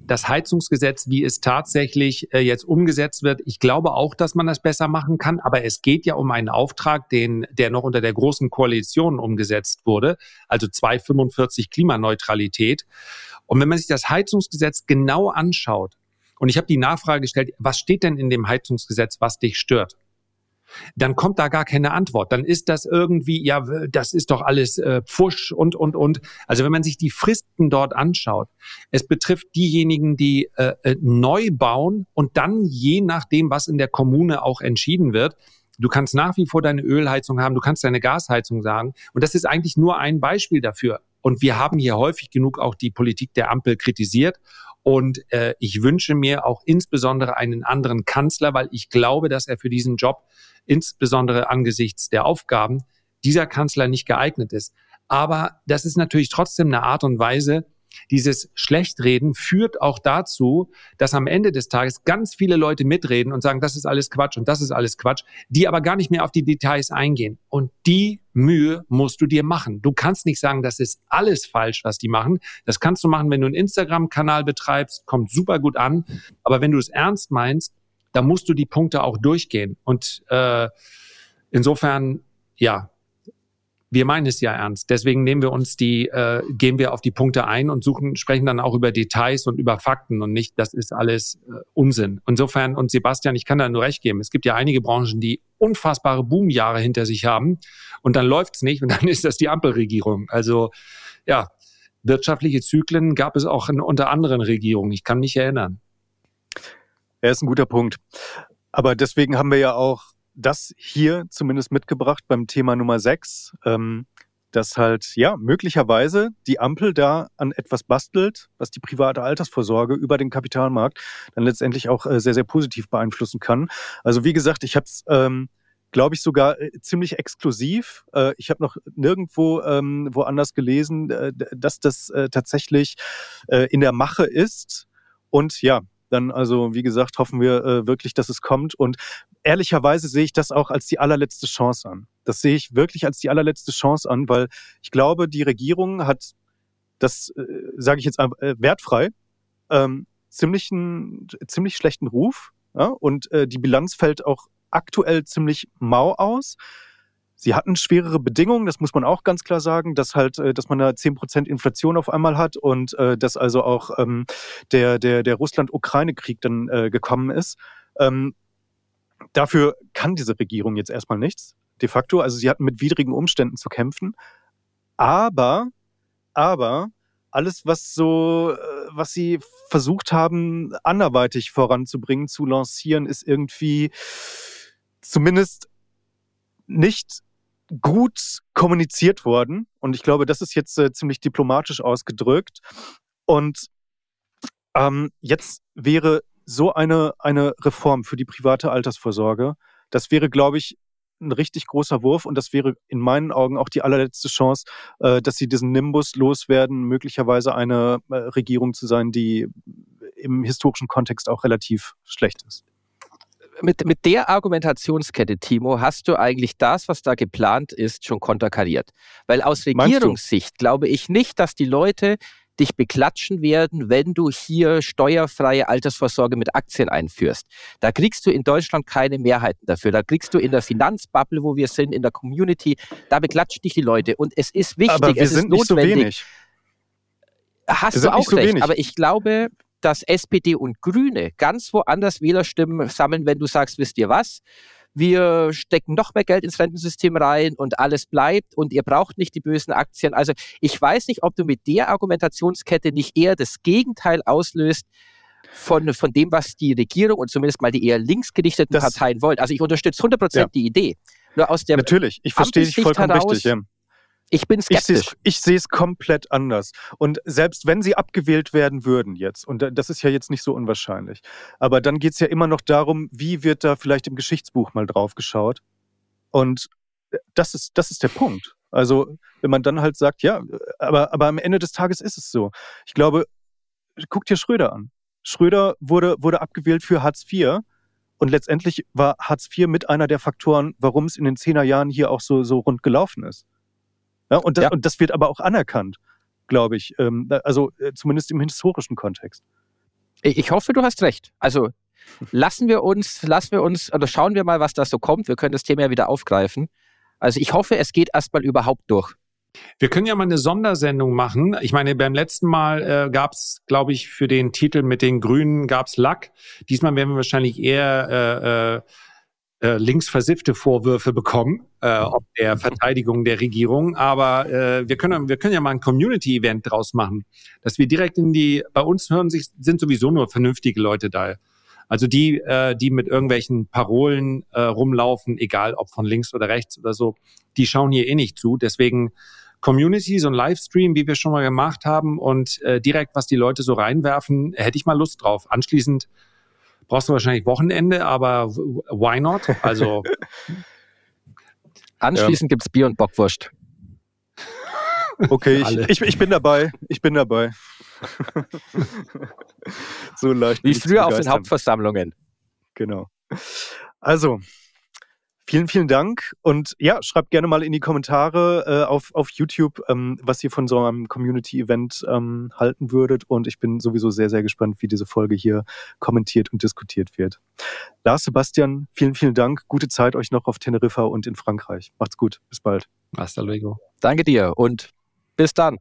das Heizungsgesetz, wie es tatsächlich äh, jetzt umgesetzt wird. Ich glaube auch, dass man das besser machen kann, aber es geht ja um einen Auftrag, den, der noch unter der großen Koalition umgesetzt wurde, also 245 Klimaneutralität. Und wenn man sich das Heizungsgesetz genau anschaut, und ich habe die Nachfrage gestellt, was steht denn in dem Heizungsgesetz, was dich stört? dann kommt da gar keine Antwort. Dann ist das irgendwie, ja, das ist doch alles äh, Pfusch und, und, und. Also wenn man sich die Fristen dort anschaut, es betrifft diejenigen, die äh, äh, neu bauen und dann je nachdem, was in der Kommune auch entschieden wird, Du kannst nach wie vor deine Ölheizung haben, du kannst deine Gasheizung sagen. Und das ist eigentlich nur ein Beispiel dafür. Und wir haben hier häufig genug auch die Politik der Ampel kritisiert. Und äh, ich wünsche mir auch insbesondere einen anderen Kanzler, weil ich glaube, dass er für diesen Job insbesondere angesichts der Aufgaben dieser Kanzler nicht geeignet ist. Aber das ist natürlich trotzdem eine Art und Weise, dieses Schlechtreden führt auch dazu, dass am Ende des Tages ganz viele Leute mitreden und sagen, das ist alles Quatsch und das ist alles Quatsch, die aber gar nicht mehr auf die Details eingehen. Und die Mühe musst du dir machen. Du kannst nicht sagen, das ist alles falsch, was die machen. Das kannst du machen, wenn du einen Instagram-Kanal betreibst, kommt super gut an. Aber wenn du es ernst meinst, dann musst du die Punkte auch durchgehen. Und äh, insofern, ja, wir meinen es ja ernst. Deswegen nehmen wir uns die, äh, gehen wir auf die Punkte ein und suchen, sprechen dann auch über Details und über Fakten und nicht, das ist alles äh, Unsinn. Insofern, und Sebastian, ich kann da nur recht geben. Es gibt ja einige Branchen, die unfassbare Boomjahre hinter sich haben und dann läuft's nicht und dann ist das die Ampelregierung. Also ja, wirtschaftliche Zyklen gab es auch in, unter anderen Regierungen. Ich kann mich erinnern. Er ist ein guter Punkt. Aber deswegen haben wir ja auch das hier zumindest mitgebracht beim Thema Nummer 6, ähm, dass halt, ja, möglicherweise die Ampel da an etwas bastelt, was die private Altersvorsorge über den Kapitalmarkt dann letztendlich auch äh, sehr, sehr positiv beeinflussen kann. Also wie gesagt, ich habe es, ähm, glaube ich, sogar äh, ziemlich exklusiv. Äh, ich habe noch nirgendwo ähm, woanders gelesen, äh, dass das äh, tatsächlich äh, in der Mache ist. Und ja, dann also, wie gesagt, hoffen wir äh, wirklich, dass es kommt. Und ehrlicherweise sehe ich das auch als die allerletzte Chance an. Das sehe ich wirklich als die allerletzte Chance an, weil ich glaube, die Regierung hat das, äh, sage ich jetzt äh, wertfrei, ähm, ziemlich, einen, ziemlich schlechten Ruf. Ja? Und äh, die Bilanz fällt auch aktuell ziemlich mau aus. Sie hatten schwerere Bedingungen, das muss man auch ganz klar sagen, dass halt, äh, dass man da zehn Prozent Inflation auf einmal hat und äh, dass also auch ähm, der, der, der Russland-Ukraine-Krieg dann äh, gekommen ist. Ähm, dafür kann diese Regierung jetzt erstmal nichts, de facto. Also sie hatten mit widrigen Umständen zu kämpfen. Aber, aber alles, was so, äh, was sie versucht haben, anderweitig voranzubringen, zu lancieren, ist irgendwie zumindest nicht gut kommuniziert worden. Und ich glaube, das ist jetzt äh, ziemlich diplomatisch ausgedrückt. Und ähm, jetzt wäre so eine, eine Reform für die private Altersvorsorge, das wäre, glaube ich, ein richtig großer Wurf und das wäre in meinen Augen auch die allerletzte Chance, äh, dass sie diesen Nimbus loswerden, möglicherweise eine äh, Regierung zu sein, die im historischen Kontext auch relativ schlecht ist. Mit, mit der Argumentationskette, Timo, hast du eigentlich das, was da geplant ist, schon konterkariert. Weil aus Regierungssicht glaube ich nicht, dass die Leute dich beklatschen werden, wenn du hier steuerfreie Altersvorsorge mit Aktien einführst. Da kriegst du in Deutschland keine Mehrheiten dafür. Da kriegst du in der Finanzbubble, wo wir sind, in der Community, da beklatschen dich die Leute. Und es ist wichtig, aber wir es sind ist notwendig. Nicht so wenig. Hast du auch so recht, wenig. aber ich glaube, dass SPD und Grüne ganz woanders Wählerstimmen sammeln, wenn du sagst, wisst ihr was? Wir stecken noch mehr Geld ins Rentensystem rein und alles bleibt und ihr braucht nicht die bösen Aktien. Also ich weiß nicht, ob du mit der Argumentationskette nicht eher das Gegenteil auslöst, von, von dem, was die Regierung und zumindest mal die eher linksgerichteten das, Parteien wollen. Also ich unterstütze 100% ja. die Idee. Nur aus der Natürlich, ich verstehe dich vollkommen heraus, richtig. Ja. Ich bin skeptisch. Ich sehe es komplett anders. Und selbst wenn sie abgewählt werden würden jetzt, und das ist ja jetzt nicht so unwahrscheinlich, aber dann geht es ja immer noch darum, wie wird da vielleicht im Geschichtsbuch mal drauf geschaut. Und das ist, das ist der Punkt. Also, wenn man dann halt sagt, ja, aber, aber am Ende des Tages ist es so. Ich glaube, guck dir Schröder an. Schröder wurde, wurde abgewählt für Hartz IV. Und letztendlich war Hartz IV mit einer der Faktoren, warum es in den Zehnerjahren hier auch so, so rund gelaufen ist. Ja, und, das, ja. und das wird aber auch anerkannt, glaube ich. Ähm, also äh, zumindest im historischen Kontext. Ich hoffe, du hast recht. Also lassen wir uns, lassen wir uns, oder schauen wir mal, was da so kommt. Wir können das Thema ja wieder aufgreifen. Also ich hoffe, es geht erstmal überhaupt durch. Wir können ja mal eine Sondersendung machen. Ich meine, beim letzten Mal äh, gab es, glaube ich, für den Titel mit den Grünen gab es Lack. Diesmal werden wir wahrscheinlich eher äh, äh, äh, linksversiffte Vorwürfe bekommen, äh, ob der Verteidigung der Regierung. Aber äh, wir, können, wir können ja mal ein Community-Event draus machen, dass wir direkt in die, bei uns hören sich, sind sowieso nur vernünftige Leute da. Also die, äh, die mit irgendwelchen Parolen äh, rumlaufen, egal ob von links oder rechts oder so, die schauen hier eh nicht zu. Deswegen Community, so ein Livestream, wie wir schon mal gemacht haben und äh, direkt, was die Leute so reinwerfen, hätte ich mal Lust drauf. Anschließend brauchst du wahrscheinlich Wochenende, aber why not? Also *laughs* Anschließend ja. gibt's Bier und Bockwurst. *laughs* Okay, ich, ich, ich bin dabei. Ich bin dabei. *laughs* so leicht. Wie früher auf den Hauptversammlungen. Genau. Also, Vielen, vielen Dank. Und ja, schreibt gerne mal in die Kommentare äh, auf, auf YouTube, ähm, was ihr von so einem Community-Event ähm, halten würdet. Und ich bin sowieso sehr, sehr gespannt, wie diese Folge hier kommentiert und diskutiert wird. Lars, Sebastian, vielen, vielen Dank. Gute Zeit euch noch auf Teneriffa und in Frankreich. Macht's gut. Bis bald. Hasta luego. Danke dir und bis dann.